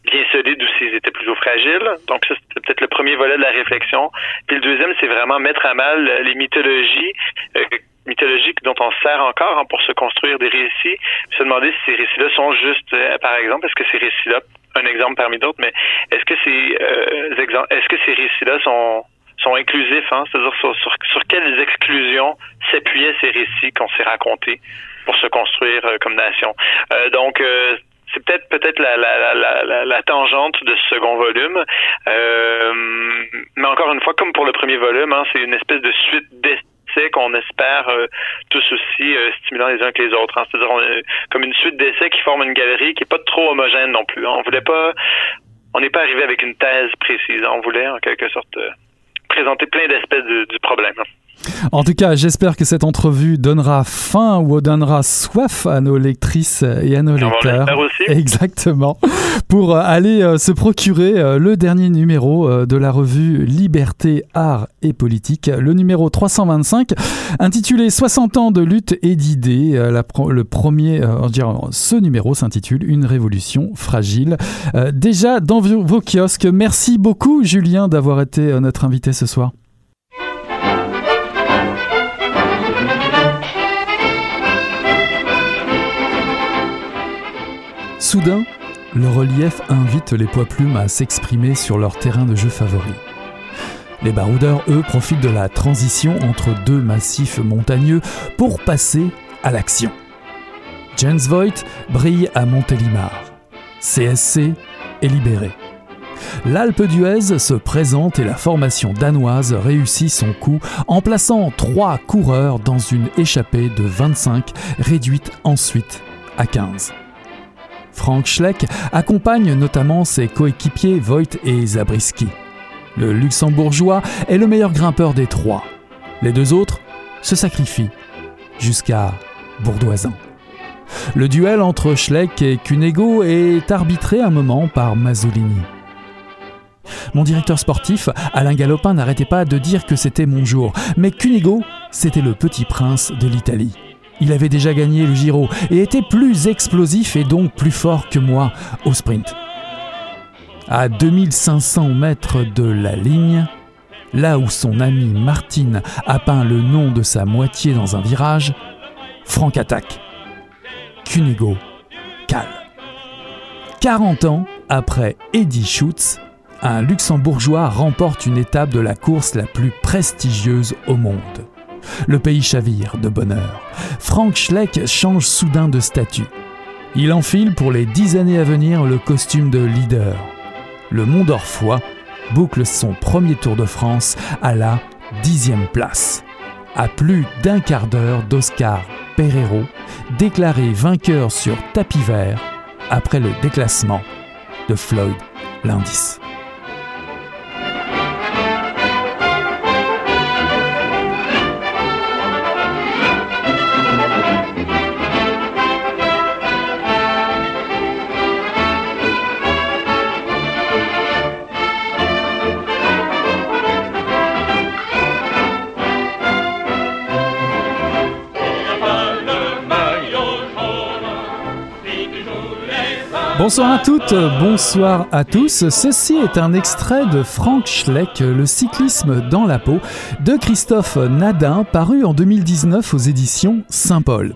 bien solides ou s'ils étaient plutôt fragiles. Donc ça, c'était peut-être le premier volet de la réflexion. Puis le deuxième, c'est vraiment mettre à mal les mythologies euh, mythologiques dont on sert encore hein, pour se construire des récits, se demander si ces récits-là sont juste, euh, par exemple, est-ce que ces récits-là, un exemple parmi d'autres, mais est-ce que ces euh, exemples, est-ce que ces récits-là sont sont inclusifs, hein, c'est-à-dire sur, sur, quelles exclusions s'appuyaient ces récits qu'on s'est racontés pour se construire euh, comme nation? Euh, donc, euh, c'est peut-être peut-être la, la, la, la, tangente de ce second volume. mais encore une fois, comme pour le premier volume, hein, c'est une espèce de suite qu'on espère tous aussi stimulants les uns que les autres. Hein. C'est-à-dire comme une suite d'essais qui forment une galerie qui est pas trop homogène non plus. On voulait pas, on n'est pas arrivé avec une thèse précise. On voulait en quelque sorte présenter plein d'aspects du problème. En tout cas, j'espère que cette entrevue donnera faim ou donnera soif à nos lectrices et à nos lecteurs. Aussi. [LAUGHS] Exactement. Pour aller euh, se procurer euh, le dernier numéro euh, de la revue Liberté, Art et Politique, le numéro 325, intitulé 60 ans de lutte et d'idées. Le premier, ce numéro s'intitule Une révolution fragile. Déjà dans vos kiosques. Merci beaucoup, Julien, d'avoir été notre invité ce soir. Soudain, le relief invite les poids plumes à s'exprimer sur leur terrain de jeu favori. Les baroudeurs, eux, profitent de la transition entre deux massifs montagneux pour passer à l'action. Jens Voigt brille à Montélimar. CSC est libéré. L'Alpe d'Huez se présente et la formation danoise réussit son coup en plaçant trois coureurs dans une échappée de 25, réduite ensuite à 15. Frank Schleck accompagne notamment ses coéquipiers Voigt et Zabriskie. Le luxembourgeois est le meilleur grimpeur des trois. Les deux autres se sacrifient jusqu'à Bourdoisin. Le duel entre Schleck et Cunego est arbitré un moment par Mazzolini. Mon directeur sportif, Alain Galopin, n'arrêtait pas de dire que c'était mon jour, mais Cunego, c'était le petit prince de l'Italie. Il avait déjà gagné le Giro et était plus explosif et donc plus fort que moi au sprint. À 2500 mètres de la ligne, là où son ami Martine a peint le nom de sa moitié dans un virage, Franck attaque. Cunego cale. 40 ans après Eddie Schutz, un luxembourgeois remporte une étape de la course la plus prestigieuse au monde. Le pays chavire de bonheur. Frank Schleck change soudain de statut. Il enfile pour les dix années à venir le costume de leader. Le Mondorfois boucle son premier Tour de France à la dixième place, à plus d'un quart d'heure d'Oscar Pereiro, déclaré vainqueur sur tapis vert après le déclassement de Floyd Landis. Bonsoir à toutes, bonsoir à tous. Ceci est un extrait de Frank Schleck, Le cyclisme dans la peau, de Christophe Nadin, paru en 2019 aux éditions Saint-Paul.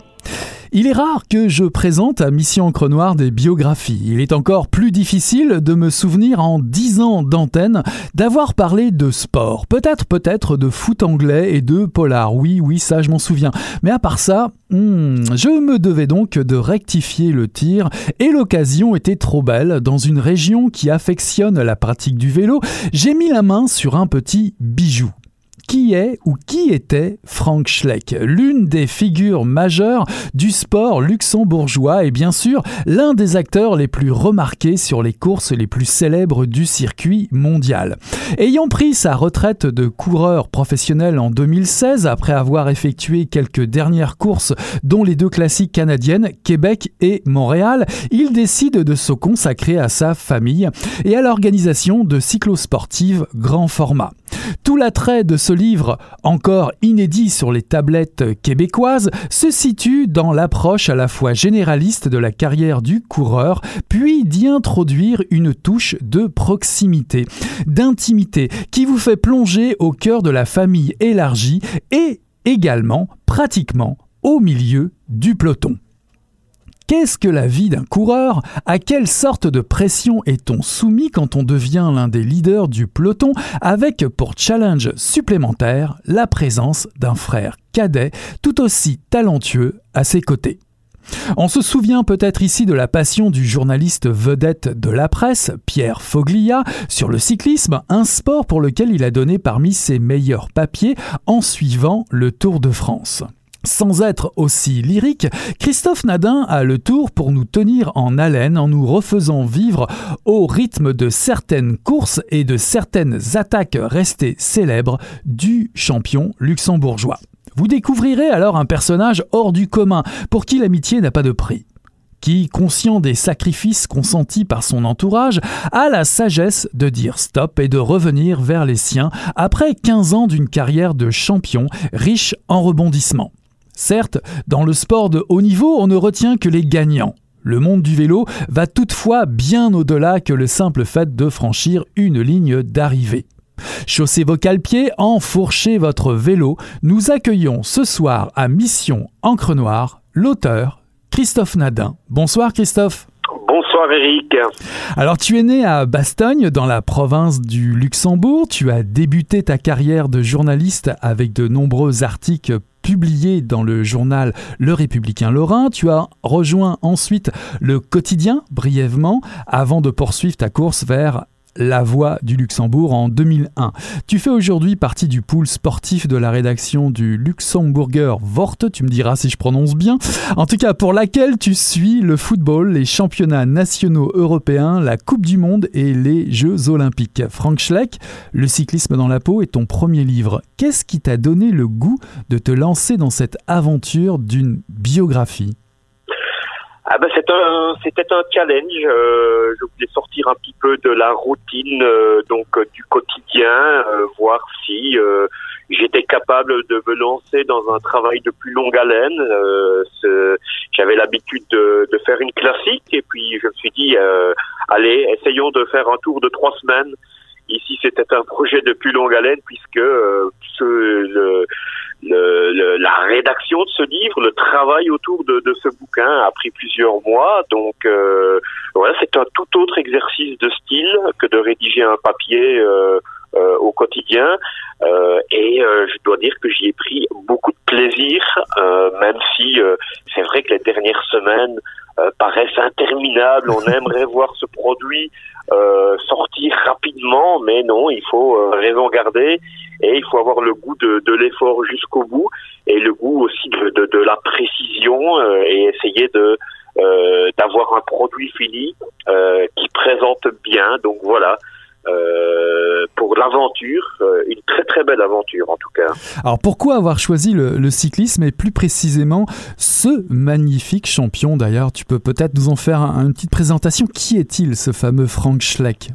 Il est rare que je présente à Mission Encre Noire des biographies. Il est encore plus difficile de me souvenir en dix ans d'antenne d'avoir parlé de sport. Peut-être, peut-être de foot anglais et de polar. Oui, oui, ça je m'en souviens. Mais à part ça, hmm, je me devais donc de rectifier le tir et l'occasion était trop belle. Dans une région qui affectionne la pratique du vélo, j'ai mis la main sur un petit bijou qui est ou qui était Frank Schleck, l'une des figures majeures du sport luxembourgeois et bien sûr l'un des acteurs les plus remarqués sur les courses les plus célèbres du circuit mondial. Ayant pris sa retraite de coureur professionnel en 2016 après avoir effectué quelques dernières courses dont les deux classiques canadiennes, Québec et Montréal, il décide de se consacrer à sa famille et à l'organisation de cyclosportives grand format. Tout l'attrait de ce livre, encore inédit sur les tablettes québécoises, se situe dans l'approche à la fois généraliste de la carrière du coureur, puis d'y introduire une touche de proximité, d'intimité, qui vous fait plonger au cœur de la famille élargie et également, pratiquement, au milieu du peloton. Qu'est-ce que la vie d'un coureur? À quelle sorte de pression est-on soumis quand on devient l'un des leaders du peloton avec pour challenge supplémentaire la présence d'un frère cadet tout aussi talentueux à ses côtés? On se souvient peut-être ici de la passion du journaliste vedette de la presse, Pierre Foglia, sur le cyclisme, un sport pour lequel il a donné parmi ses meilleurs papiers en suivant le Tour de France. Sans être aussi lyrique, Christophe Nadin a le tour pour nous tenir en haleine en nous refaisant vivre au rythme de certaines courses et de certaines attaques restées célèbres du champion luxembourgeois. Vous découvrirez alors un personnage hors du commun pour qui l'amitié n'a pas de prix qui, conscient des sacrifices consentis par son entourage, a la sagesse de dire stop et de revenir vers les siens après 15 ans d'une carrière de champion riche en rebondissements. Certes, dans le sport de haut niveau, on ne retient que les gagnants. Le monde du vélo va toutefois bien au-delà que le simple fait de franchir une ligne d'arrivée. Chaussez vos cale-pieds, enfourchez votre vélo. Nous accueillons ce soir à Mission Encre Noire l'auteur Christophe Nadin. Bonsoir Christophe. Bonsoir. Alors tu es né à Bastogne dans la province du Luxembourg. Tu as débuté ta carrière de journaliste avec de nombreux articles publiés dans le journal Le Républicain Lorrain. Tu as rejoint ensuite le quotidien brièvement avant de poursuivre ta course vers la Voix du Luxembourg en 2001. Tu fais aujourd'hui partie du pool sportif de la rédaction du Luxemburger Wort, tu me diras si je prononce bien, en tout cas pour laquelle tu suis le football, les championnats nationaux européens, la Coupe du Monde et les Jeux olympiques. Frank Schleck, Le cyclisme dans la peau est ton premier livre. Qu'est-ce qui t'a donné le goût de te lancer dans cette aventure d'une biographie? Ah ben c'est un c'était un challenge. Euh, je voulais sortir un petit peu de la routine euh, donc euh, du quotidien, voir si j'étais capable de me lancer dans un travail de plus longue haleine. J'avais l'habitude de, de, faire une classique et puis je me suis dit allez essayons de faire un tour de trois semaines. Ici c'était un projet de plus longue haleine puisque ce, le, le, la rédaction de ce livre, le travail autour de, de ce bouquin a pris plusieurs mois. Donc euh, voilà, c'est un tout autre exercice de style que de rédiger un papier euh, euh, au quotidien. Euh, et euh, je dois dire que j'y ai pris beaucoup de plaisir, même si c'est vrai que les dernières semaines paraissent interminables. On aimerait [LAUGHS] voir ce produit sortir rapidement, mais non, il faut raison garder et il faut avoir le goût de, l'effort jusqu'au bout et le goût aussi de, la précision euh, et essayer euh, d'avoir un produit fini euh, qui présente bien. Donc voilà. Euh, pour l'aventure, euh, une très très belle aventure en tout cas. Alors pourquoi avoir choisi le, le cyclisme et plus précisément ce magnifique champion d'ailleurs? Tu peux peut-être nous en faire un, une petite présentation. Qui est-il ce fameux Frank Schleck?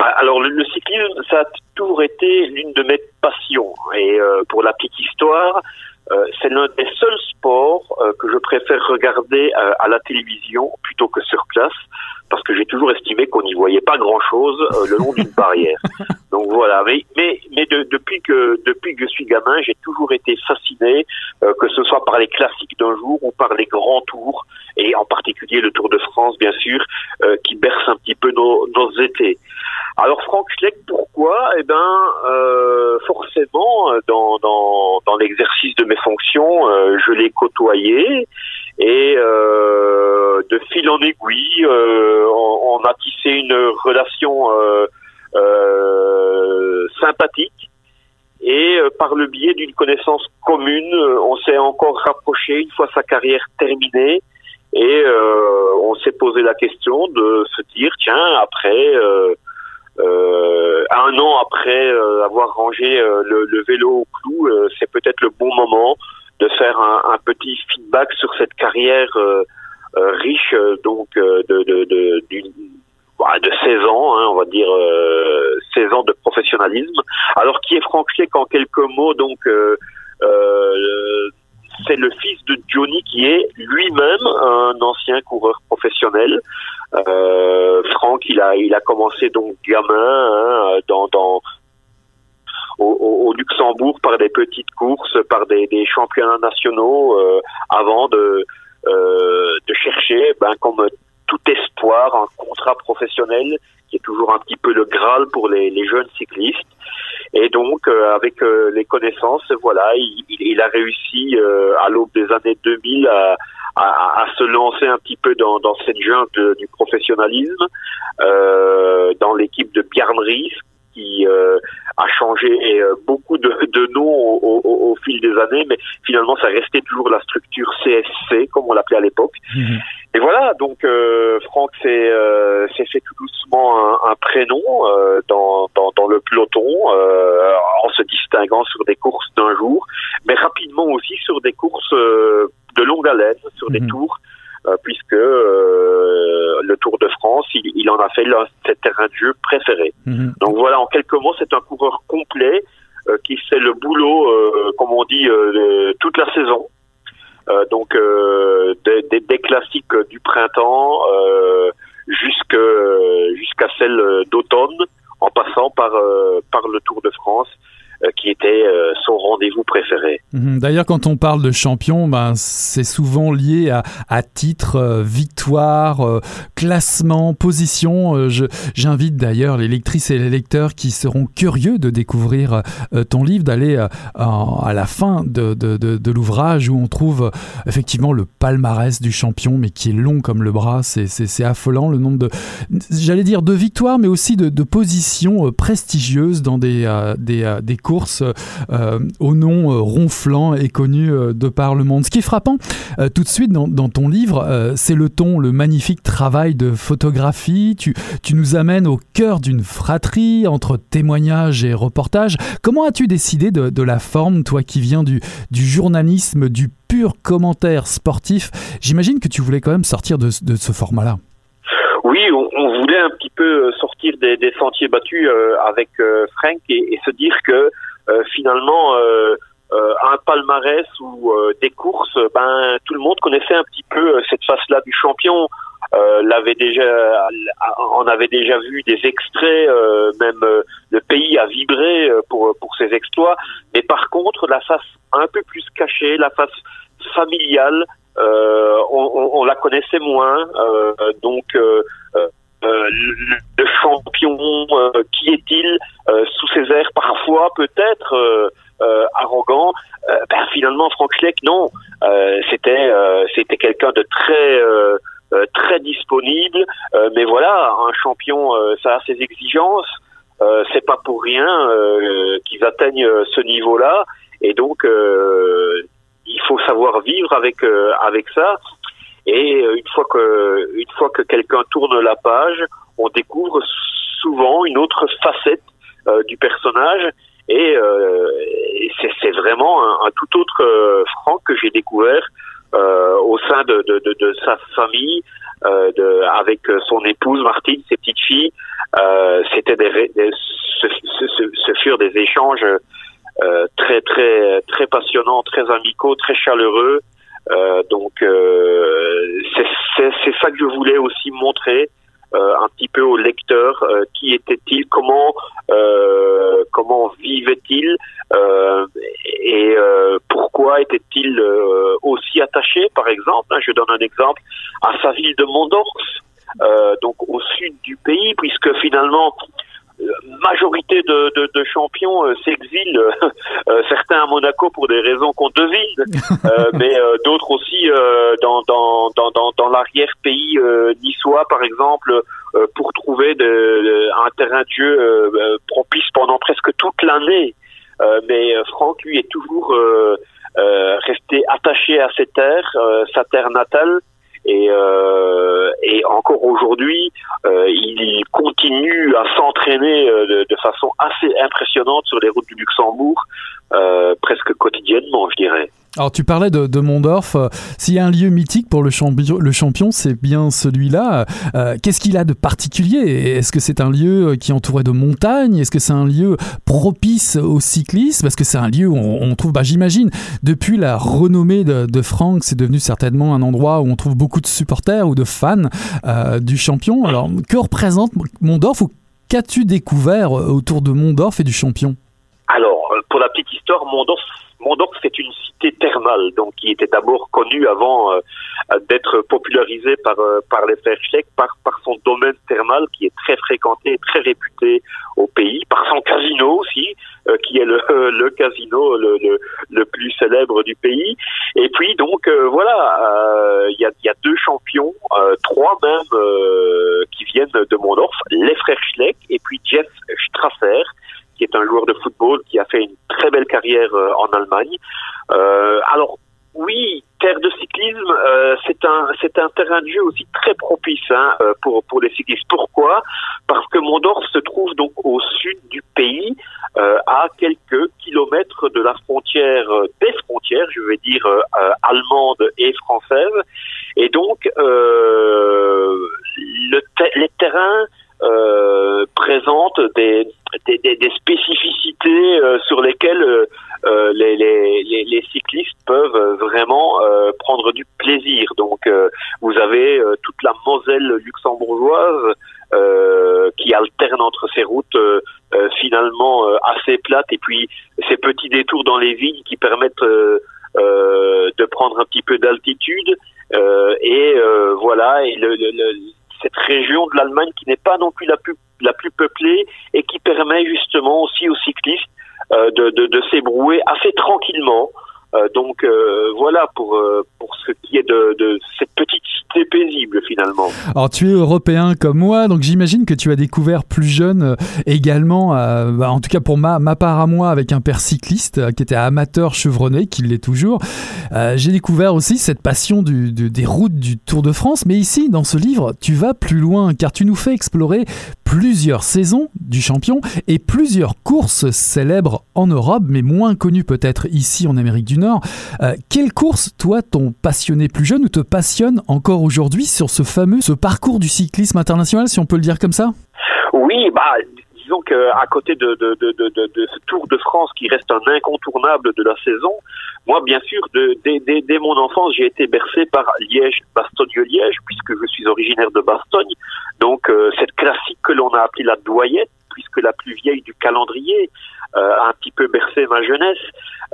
Ah, Alors le, le cyclisme, ça toujours été l'une de mes passions. Et euh, pour la petite histoire, euh, c'est l'un des seuls sports euh, que je préfère regarder euh, à la télévision plutôt que sur place, parce que j'ai toujours estimé qu'on n'y voyait pas grand-chose euh, le long d'une barrière. [LAUGHS] Donc voilà. Mais mais mais de, depuis que depuis que je suis gamin, j'ai toujours été fasciné, que ce soit par les classiques d'un jour ou par les grands tours, et en particulier le Tour de France, bien sûr, qui berce un petit peu nos, nos étés. Alors Franck Schleck, pourquoi? Eh ben, euh, forcément, dans, dans, dans l'exercice de mes fonctions, euh, je l'ai côtoyé et euh, de fil en aiguille, on, on, a tissé une relation sympathique. Et par le biais d'une connaissance commune, on s'est encore rapproché une fois sa carrière terminée. Et on s'est posé la question de se dire, tiens, après euh, un an après euh, avoir rangé euh, le, vélo au clou, c'est peut-être le bon moment de faire un, petit feedback sur cette carrière riche donc de, de, de, de 16 ans, hein, on va dire 16 ans de professionnalisme. Alors qui est Franck Schleck en quelques mots donc c'est le fils de Johnny qui est lui-même un ancien coureur professionnel. Euh, Franck, il a, il a commencé donc gamin hein, dans, au, Luxembourg par des petites courses, par des, championnats nationaux, euh, avant de, euh, de chercher, ben, comme tout espoir, un contrat professionnel qui est toujours un petit peu le Graal pour les, jeunes cyclistes. Et donc, euh, avec euh, les connaissances, voilà, il, a réussi euh, à l'aube des années 2000 à, se lancer un petit peu dans, cette jungle du professionnalisme, dans l'équipe de Bjarne qui a changé beaucoup de, de noms au, au, au fil des années, mais finalement ça restait toujours la structure CSC comme on l'appelait à l'époque. Mhm. Et voilà, donc euh, Franck s'est euh, fait tout doucement un, un prénom euh, dans, dans, dans, le peloton euh, en se distinguant sur des courses d'un jour, mais rapidement aussi sur des courses de longue haleine, sur des mhm. tours. puisque le Tour de France, il, il en a fait de ses terrains de jeu préférés. Mhm. Donc voilà, en quelques mots, c'est un coureur complet euh, qui fait le boulot, euh, comme on dit, euh, toute la saison. donc des, des, classiques du printemps jusqu'à celle d'automne, en passant par par le Tour de France euh, qui était euh, son rendez-vous préféré. Mhm. D'ailleurs, quand on parle de champion, ben, c'est souvent lié à, titre, euh, victoire, classement, position. J'invite d'ailleurs les lectrices et les lecteurs qui seront curieux de découvrir ton livre, d'aller à la fin de, de, l'ouvrage où on trouve effectivement le palmarès du champion, mais qui est long comme le bras. C'est affolant le nombre de, j'allais dire, de victoires, mais aussi de, positions prestigieuses dans des, des, des euh, au nom euh, ronflant et connu euh, de par le monde. Ce qui est frappant tout de suite dans, ton livre, c'est le ton, le magnifique travail de photographie. Tu, nous amènes au cœur d'une fratrie entre témoignages et reportages. Comment as-tu décidé de, la forme, toi qui viens du, journalisme, du pur commentaire sportif? J'imagine que tu voulais quand même sortir de, ce format-là. Oui, on, voulait un petit peu euh, des, sentiers battus euh, avec euh, Frank et, se dire que finalement un palmarès ou des courses, ben tout le monde connaissait un petit peu cette face-là du champion. l'avait déjà, on avait déjà vu des extraits, même le pays a vibré pour pour ses exploits. Mais par contre, la face un peu plus cachée, la face familiale, euh, on, on, la connaissait moins, euh, donc euh, le champion, qui est-il sous ses airs parfois peut-être arrogant ben, Finalement, Franck Schleck, non, c'était c'était quelqu'un de très très disponible, mais voilà, un champion, ça a ses exigences. Euh, c'est pas pour rien euh, qu'ils atteignent ce niveau-là, et donc euh, il faut savoir vivre avec euh, avec ça. Et euh, une fois que une fois que quelqu'un tourne la page, on découvre souvent une autre facette euh, du personnage. Et, c'est vraiment un, tout autre Franck que j'ai découvert au sein de, de, de, de sa famille, de, avec son épouse Martine, ses petites filles. C'était des, ce, ce, ce, furent des échanges euh, très très très passionnants, très amicaux, très chaleureux. Euh, donc euh, c'est ça que je voulais aussi montrer euh, un petit peu au lecteur qui était-il, comment comment vivait-il et pourquoi était-il aussi attaché, par exemple. Hein, je donne un exemple à sa ville de Mondors, donc au sud du pays, puisque finalement majorité de, de, de champions euh, s'exilent, euh, [LAUGHS] certains à Monaco pour des raisons qu'on devine, [LAUGHS] euh, mais d'autres aussi dans, dans, dans, dans, dans l'arrière-pays niçois, par exemple, pour trouver de, un terrain de jeu propice pendant presque toute l'année. mais Franck, lui, est toujours resté attaché à ses terres, sa terre natale, et, euh, et encore aujourd'hui, euh, il continue à s'entraîner euh, de, façon assez impressionnante sur les routes du Luxembourg, presque quotidiennement, je dirais. Alors tu parlais de, Mondorf, s'il y a un lieu mythique pour le champion, c'est bien celui-là. Euh, Qu'est-ce qu'il a de particulier? Est-ce que c'est un lieu qui est entouré de montagnes? Est-ce que c'est un lieu propice au cyclisme? Parce que c'est un lieu où on, trouve, bah, j'imagine, depuis la renommée de, de Franck, c'est devenu certainement un endroit où on trouve beaucoup de supporters ou de fans euh, du champion. Alors que représente Mondorf ou qu'as-tu découvert autour de Mondorf et du champion? Alors, euh, pour la petite histoire, Mondorf Mondorf, c'est une cité thermale, donc qui était d'abord connue avant euh, d'être popularisée par euh, par les frères Schleck, par par son domaine thermal qui est très fréquenté, très réputé au pays, par son casino aussi, euh, qui est le, [LAUGHS] le casino le, le, le, plus célèbre du pays. Et puis donc voilà, il y a, y, a, deux champions, trois même qui viennent de Mondorf, les frères Schleck et puis Jeff Strasser qui est un joueur de football qui a fait une très belle carrière en Allemagne. alors oui, terre de cyclisme, euh, c'est un c'est un terrain de jeu aussi très propice hein, euh, pour pour les cyclistes. Pourquoi? Parce que Mondorf se trouve donc au sud du pays, euh, à quelques kilomètres de la frontière des frontières, je vais dire allemande et française, et donc le les terrains présentent des des, des, des spécificités sur lesquelles euh, les, les, les, cyclistes peuvent vraiment euh, prendre du plaisir. Donc, euh, vous avez toute la Moselle luxembourgeoise qui alterne entre ces routes finalement assez plates et puis ces petits détours dans les vignes qui permettent de prendre un petit peu d'altitude. et voilà, et le, cette région de l'Allemagne qui n'est pas non plus la plus peuplée et qui permet justement aussi aux cyclistes euh, de, de, s'ébrouer assez tranquillement. Euh, donc euh, voilà pour pour ce qui est de, cette petite cité paisible finalement. Alors tu es européen comme moi, donc j'imagine que tu as découvert plus jeune également, bah, en tout cas pour ma, part à moi, avec un père cycliste qui était amateur chevronné, qui l'est toujours. J'ai découvert aussi cette passion des routes du Tour de France, mais ici dans ce livre, tu vas plus loin car tu nous fais explorer plusieurs saisons du champion et plusieurs courses célèbres en Europe, mais moins connues peut-être ici en Amérique du Nord. Euh, quelle course, toi, t'ont passionné plus jeune ou te passionne encore aujourd'hui sur ce fameux ce parcours du cyclisme international, si on peut le dire comme ça Oui, bah disons qu'à côté de, de, de, de, ce Tour de France qui reste un incontournable de la saison, moi, bien sûr, dès mon enfance, j'ai été bercé par Liège-Bastogne-Liège, puisque je suis originaire de Bastogne. Donc, euh, cette classique que l'on a appelée la doyette, puisque la plus vieille du calendrier, un petit peu bercé ma jeunesse.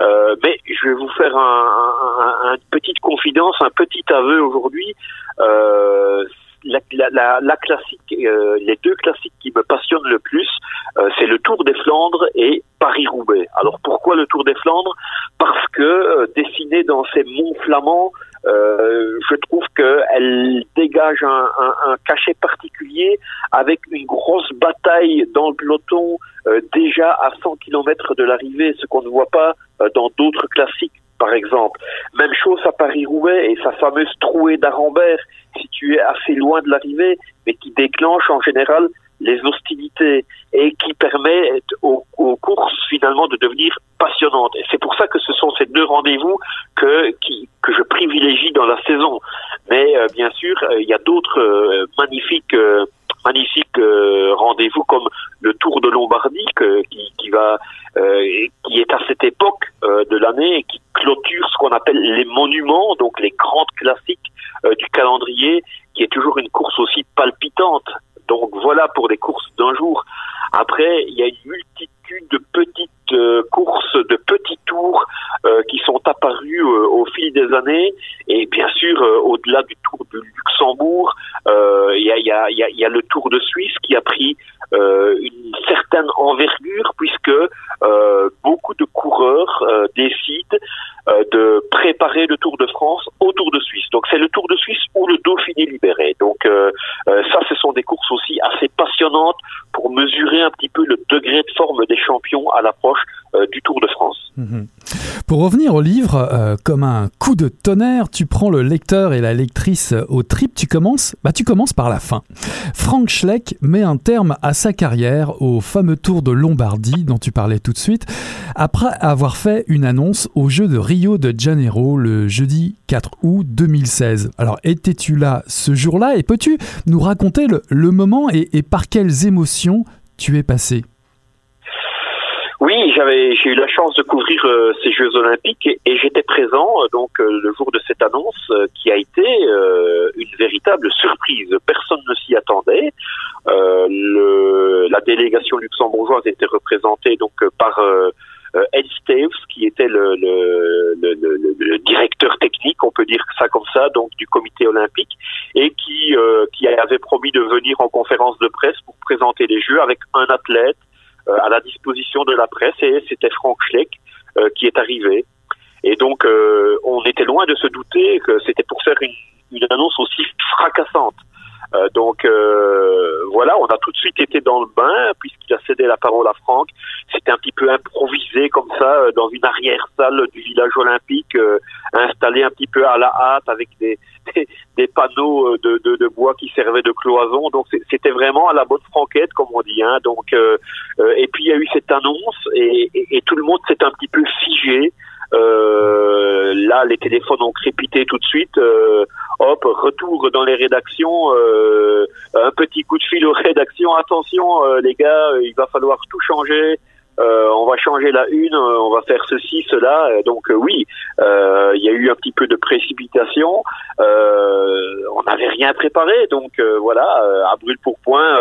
Euh, mais je vais vous faire un, une petite confidence, un petit aveu aujourd'hui. La, la, la, classique, euh, les deux classiques qui me passionnent le plus, euh, c'est le Tour des Flandres et Paris-Roubaix. Alors pourquoi le Tour des Flandres? Parce que euh, dessiné dans ces monts flamands, je trouve qu'elle dégage un, cachet particulier avec une grosse bataille dans le peloton déjà à 100 km de l'arrivée, ce qu'on ne voit pas dans d'autres classiques par exemple. Même chose à Paris-Roubaix et sa fameuse trouée d'Arambert, située assez loin de l'arrivée, mais qui déclenche en général les hostilités et qui permet aux, courses finalement de devenir passionnantes. C'est pour ça que ce sont ces deux rendez-vous que, que je privilégie dans la saison. Mais euh, bien sûr, euh, il y a d'autres euh, magnifiques rendez-vous comme le Tour de Lombardie qui va qui est à cette époque de l'année et qui clôture ce qu'on appelle les monuments, donc les grandes classiques du calendrier, qui est toujours une course aussi palpitante. Donc voilà pour des courses d'un jour. Après, il y a une multitude de petites euh, courses, de petits tours euh, qui sont apparus euh, au fil des années. Et bien sûr, au-delà du Tour du Luxembourg, il y, a, le Tour de Suisse qui a pris une certaine envergure puisque beaucoup de coureurs décident de préparer le Tour de France au Tour de Suisse. Donc c'est le Tour de Suisse ou le Dauphiné libéré. Donc ça, ce sont des courses aussi assez passionnantes pour mesurer un petit peu le degré de forme des champions à l'approche euh, du Tour de France. Pour revenir au livre, euh, comme un coup de tonnerre, tu prends le lecteur et la lectrice au trip. Tu commences, bah tu commences par la fin. Frank Schleck met un terme à sa carrière au fameux Tour de Lombardie dont tu parlais tout de suite, après avoir fait une annonce au jeu de Rio de Janeiro le jeudi 4 août 2016. Alors étais-tu là ce jour-là et peux-tu nous raconter le, moment et par quelles émotions tu es passé? Oui, j'avais j'ai eu la chance de couvrir euh, ces Jeux Olympiques et, j'étais présent euh, donc euh, le jour de cette annonce qui a été une véritable surprise. Personne ne s'y attendait. La délégation luxembourgeoise était représentée donc par Ed Staves, qui était le, directeur technique, on peut dire ça comme ça, donc du comité olympique, et qui, avait promis de venir en conférence de presse pour présenter les Jeux avec un athlète, à la disposition de la presse et c'était Frank Schleck euh, qui est arrivé. Et donc, euh, on était loin de se douter que c'était pour faire une, une annonce aussi fracassante. Euh, donc euh, voilà, on a tout de suite été dans le bain puisqu'il a cédé la parole à Franck. C'était un petit peu improvisé comme ça euh, dans une arrière-salle du village olympique, installé un petit peu à la hâte avec des, [LAUGHS] panneaux de, bois qui servaient de cloison. Donc c'était vraiment à la bonne franquette comme on dit. Hein. Donc et puis il y a eu cette annonce et tout le monde s'est un petit peu figé. Euh, là, les téléphones ont crépité tout de suite. Euh, hop, retour dans les rédactions. Euh, un petit coup de fil aux [LAUGHS] rédactions. Attention, les gars, il va falloir tout changer. on va changer la une, on va faire ceci, cela. Donc oui, il y a eu un petit peu de précipitation. on n'avait rien préparé, donc voilà, à brûle pour point.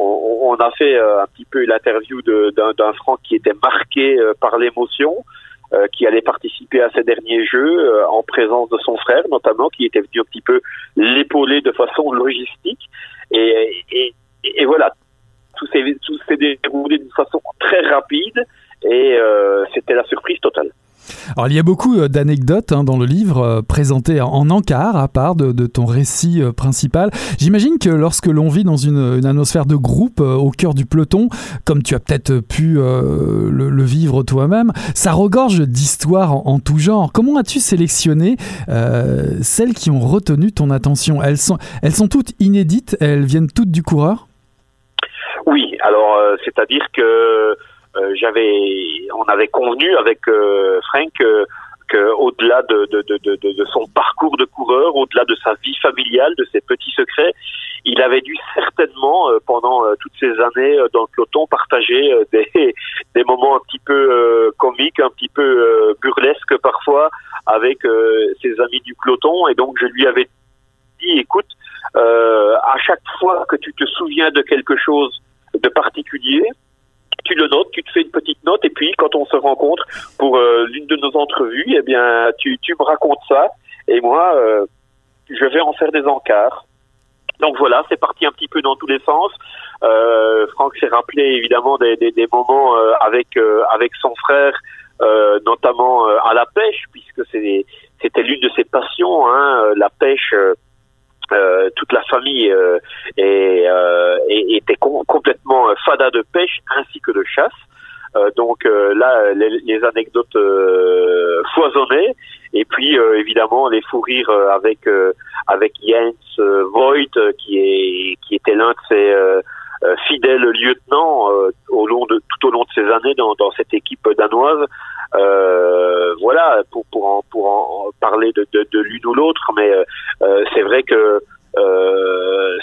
On, on, a fait un petit peu l'interview d'un Franck qui était marqué par l'émotion. Euh, qui allait participer à ces derniers jeux euh, en présence de son frère notamment, qui était venu un petit peu l'épauler de façon logistique. Et, et, et voilà, tout s'est déroulé d'une façon très rapide et euh, c'était la surprise totale. Alors il y a beaucoup euh, d'anecdotes hein, dans le livre euh, présentées en encart à part de, ton récit euh, principal. J'imagine que lorsque l'on vit dans une, atmosphère de groupe au cœur du peloton, comme tu as peut-être pu le, vivre toi-même, ça regorge d'histoires en, tout genre. Comment as-tu sélectionné celles qui ont retenu ton attention? Elles sont, elles sont toutes inédites, elles viennent toutes du coureur? Oui, alors c'est-à-dire que j'avais, on avait convenu avec euh, Frank euh, qu'au-delà de, de, de, de, son parcours de coureur, au-delà de sa vie familiale, de ses petits secrets, il avait dû certainement, pendant toutes ces années dans le peloton, partager des, [LAUGHS] des moments un petit peu comiques, un petit peu burlesques parfois, avec ses amis du peloton. Et donc je lui avais dit, écoute, à chaque fois que tu te souviens de quelque chose de particulier, tu le notes, tu te fais une petite note, et puis quand on se rencontre pour euh, l'une de nos entrevues, eh bien, tu, me racontes ça, et moi, euh, je vais en faire des encarts. Donc voilà, c'est parti un petit peu dans tous les sens. Euh, Franck s'est rappelé évidemment des moments euh, avec avec son frère, notamment à la pêche, puisque c'était l'une de ses passions, hein, la pêche. Euh, toute la famille euh, euh, était complètement fada de pêche ainsi que de chasse. donc là, les, anecdotes foisonnaient et puis évidemment les fous rires avec avec Jens Voigt qui est qui était l'un de ses fidèles lieutenants au long de tout au long de ces années dans, dans cette équipe danoise. Euh, voilà, pour pour en, pour en parler de, de, de l'une ou l'autre, mais euh, c'est vrai que euh,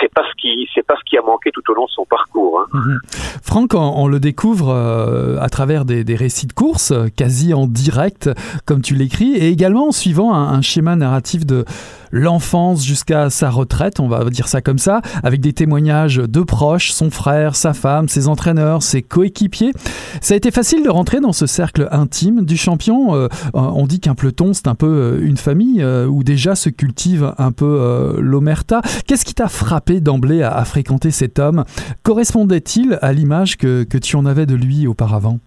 c'est pas ce qui c'est pas ce qui a manqué tout au long de son parcours. Hein. Mhm. Franck, on, le découvre euh, à travers des, récits de course, quasi en direct, comme tu l'écris, et également en suivant un, schéma narratif de l'enfance jusqu'à sa retraite, on va dire ça comme ça, avec des témoignages de proches, son frère, sa femme, ses entraîneurs, ses coéquipiers. Ça a été facile de rentrer dans ce cercle intime du champion. Euh, on dit qu'un peloton, c'est un peu euh, une famille euh, où déjà se cultive un peu l'omerta. Qu'est-ce qui t'a frappé d'emblée à, fréquenter cet homme? Correspondait-il à l'image que, que tu en avais de lui auparavant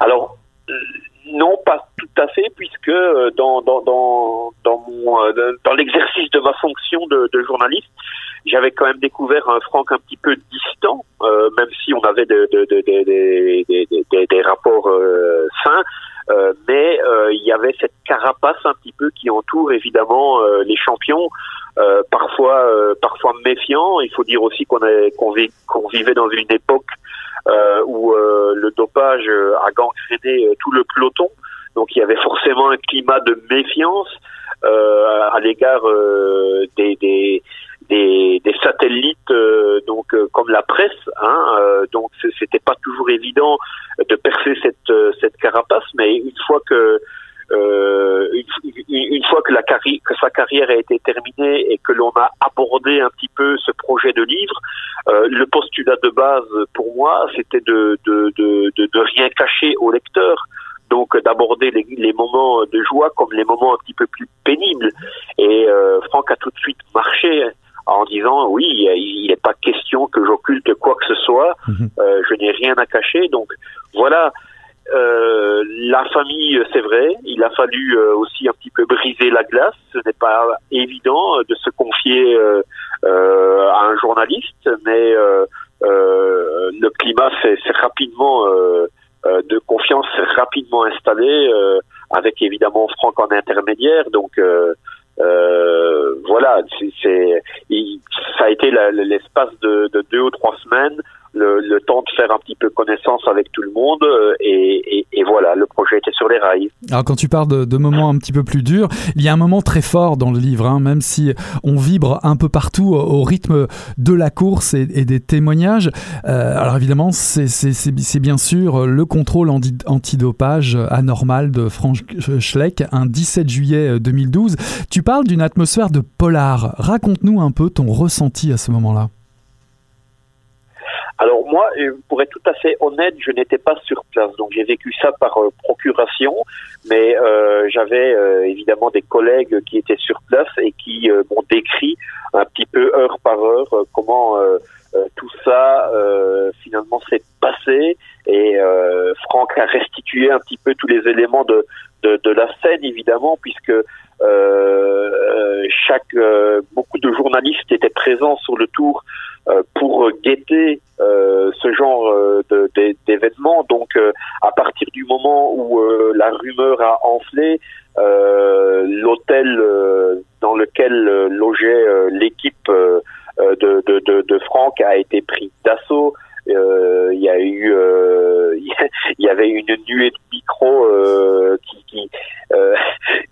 Alors, non, pas tout à fait, puisque euh, dans dans dans dans euh, dans l'exercice de ma fonction de, de journaliste, j'avais quand même découvert un Franck un petit peu distant, euh, même si on avait de, de, des, des rapports sains. mais il y avait cette carapace un petit peu qui entoure évidemment les champions, parfois parfois méfiants. Il faut dire aussi qu'on qu'on vivait dans une époque euh, où euh, le dopage a gangréné euh, tout le peloton. Donc il y avait forcément un climat de méfiance à l'égard des, des, des, des, satellites donc comme la presse hein, donc c'était pas toujours évident de percer cette cette carapace mais une fois que euh, une, fois que, la carrière, que sa carrière a été terminée et que l'on a abordé un petit peu ce projet de livre, euh, le postulat de base pour moi, c'était de, de, de, de, de rien cacher au lecteur donc d'aborder les, les, moments de joie comme les moments un petit peu plus pénibles. Et euh, Franck a tout de suite marché en disant oui, il n'est pas question que j'occulte quoi que ce soit, mhm. euh, je n'ai rien à cacher. Donc voilà, euh, la famille, c'est vrai. Il a fallu euh, aussi un petit peu briser la glace. Ce n'est pas évident de se confier euh, à un journaliste, mais le climat s'est rapidement de confiance rapidement installé, avec évidemment Franck en intermédiaire. Donc voilà, c'est ça a été l'espace de, de, deux ou trois semaines le, temps de faire un petit peu connaissance avec tout le monde euh, et, voilà, le projet était sur les rails. Alors quand tu parles de, moments un petit peu plus durs, il y a un moment très fort dans le livre, hein, même si on vibre un peu partout au, rythme de la course et, des témoignages. Euh, alors évidemment, c'est bien sûr le contrôle antidopage anormal de Frank Schleck, un 17 juillet 2012. Tu parles d'une atmosphère de polar. Raconte-nous un peu ton ressenti à ce moment-là. Alors moi, euh, pour être tout à fait honnête, je n'étais pas sur place, donc j'ai vécu ça par euh, procuration, mais euh, j'avais évidemment des collègues qui étaient sur place et qui m'ont décrit un petit peu heure par heure comment tout ça finalement s'est passé. Et Franck a restitué un petit peu tous les éléments de, de, de la scène évidemment puisque chaque beaucoup de journalistes étaient présents sur le tour euh, pour guetter euh, ce genre euh, d'événements. Donc, à partir du moment où la rumeur a enflé, l'hôtel dans lequel logeait l'équipe de, de, de, Franck a été pris d'assaut. Il y a eu, il [LAUGHS] y avait une nuée de micros qui qui, [LAUGHS]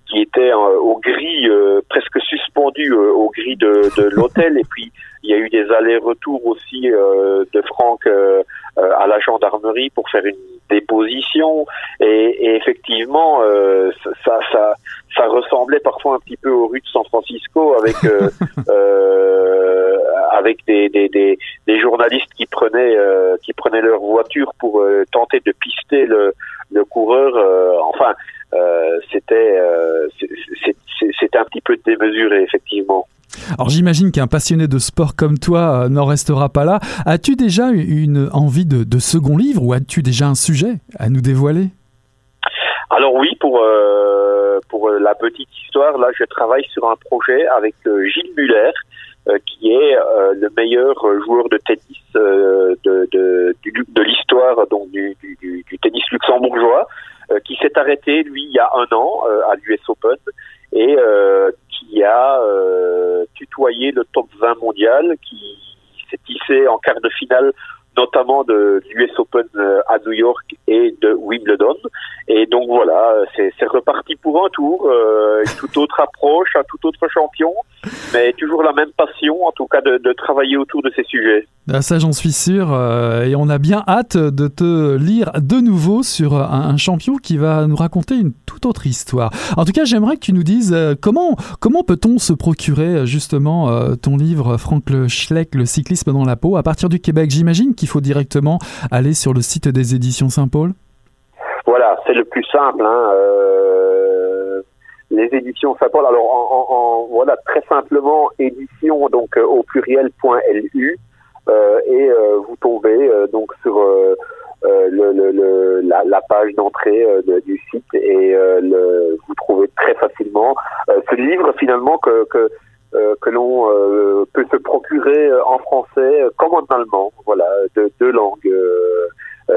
qui était au gris presque suspendu au gris de, de [LAUGHS] l'hôtel. Et puis il y a eu des allers-retours aussi euh, de Franck euh, euh, à la gendarmerie pour faire une déposition. Et, effectivement, ça, ça, ça ressemblait parfois un petit peu aux rues de San Francisco avec [LAUGHS] avec des, des, des, des, journalistes qui prenaient qui prenaient leur voiture pour tenter de pister le, le coureur. enfin, c'était c'était un petit peu démesuré effectivement. Alors j'imagine qu'un passionné de sport comme toi euh, n'en restera pas là. As-tu déjà une envie de, second livre ou as-tu déjà un sujet à nous dévoiler? Alors oui, pour, euh, pour euh, la petite histoire, là je travaille sur un projet avec Gilles Muller, qui est le meilleur joueur de tennis de, de, l'histoire donc du, du, tennis luxembourgeois, qui s'est arrêté lui il y a un an à l'US Open et qui a euh, tutoyé le top 20 mondial, qui s'est tissé en quart de finale notamment de l'US Open euh, à New York et de Wimbledon. Et donc voilà, c'est reparti pour un tour, euh, une toute autre approche, un tout autre champion, mais toujours la même passion, en tout cas de, travailler autour de ces sujets. Ah, ça, j'en suis sûr, euh, et on a bien hâte de te lire de nouveau sur un, champion qui va nous raconter une toute autre histoire. En tout cas, j'aimerais que tu nous dises comment comment peut-on se procurer justement ton livre Franck Le Schleck, le cyclisme dans la peau, à partir du Québec? J'imagine qu'il faut directement aller sur le site des éditions Saint-Paul? Voilà, c'est le plus simple. Hein, euh, les éditions Saint-Paul, alors voilà très simplement édition donc euh, au pluriel.lu euh, et vous tombez donc sur le, la, page d'entrée du site et le, vous trouvez très facilement ce livre finalement que, que l'on euh, peut se procurer euh, en français comme en allemand, voilà, de deux langues.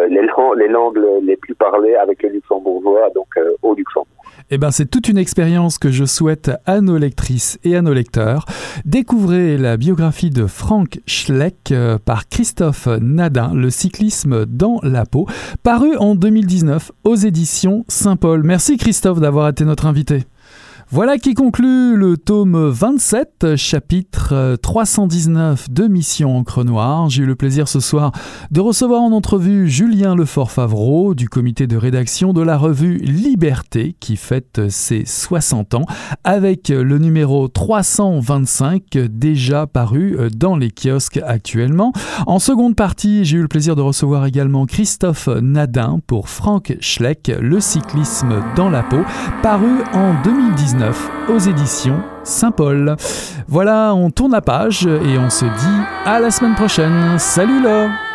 les, les langues les plus parlées avec le luxembourgeois, donc au Luxembourg. Eh ben, c'est toute une expérience que je souhaite à nos lectrices et à nos lecteurs. Découvrez la biographie de Frank Schleck par Christophe Nadin, Le cyclisme dans la peau, paru en 2019 aux éditions Saint-Paul. Merci Christophe d'avoir été notre invité. Voilà qui conclut le tome 27, chapitre 319 de Mission Encre Noire. J'ai eu le plaisir ce soir de recevoir en entrevue Julien Lefort-Favreau du comité de rédaction de la revue Liberté qui fête ses 60 ans avec le numéro 325 déjà paru dans les kiosques actuellement. En seconde partie, j'ai eu le plaisir de recevoir également Christophe Nadin pour Frank Schleck, Le cyclisme dans la peau, paru en 2019 aux éditions Saint-Paul. Voilà, on tourne la page et on se dit à la semaine prochaine. Salut là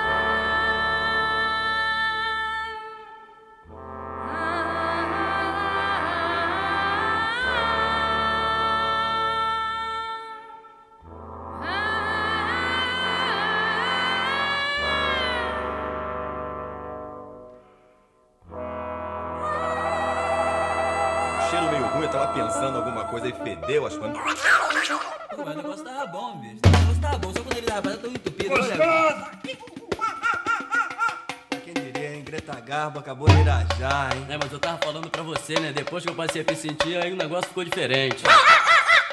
que eu passei a me aí o negócio ficou diferente. Ah, ah, ah,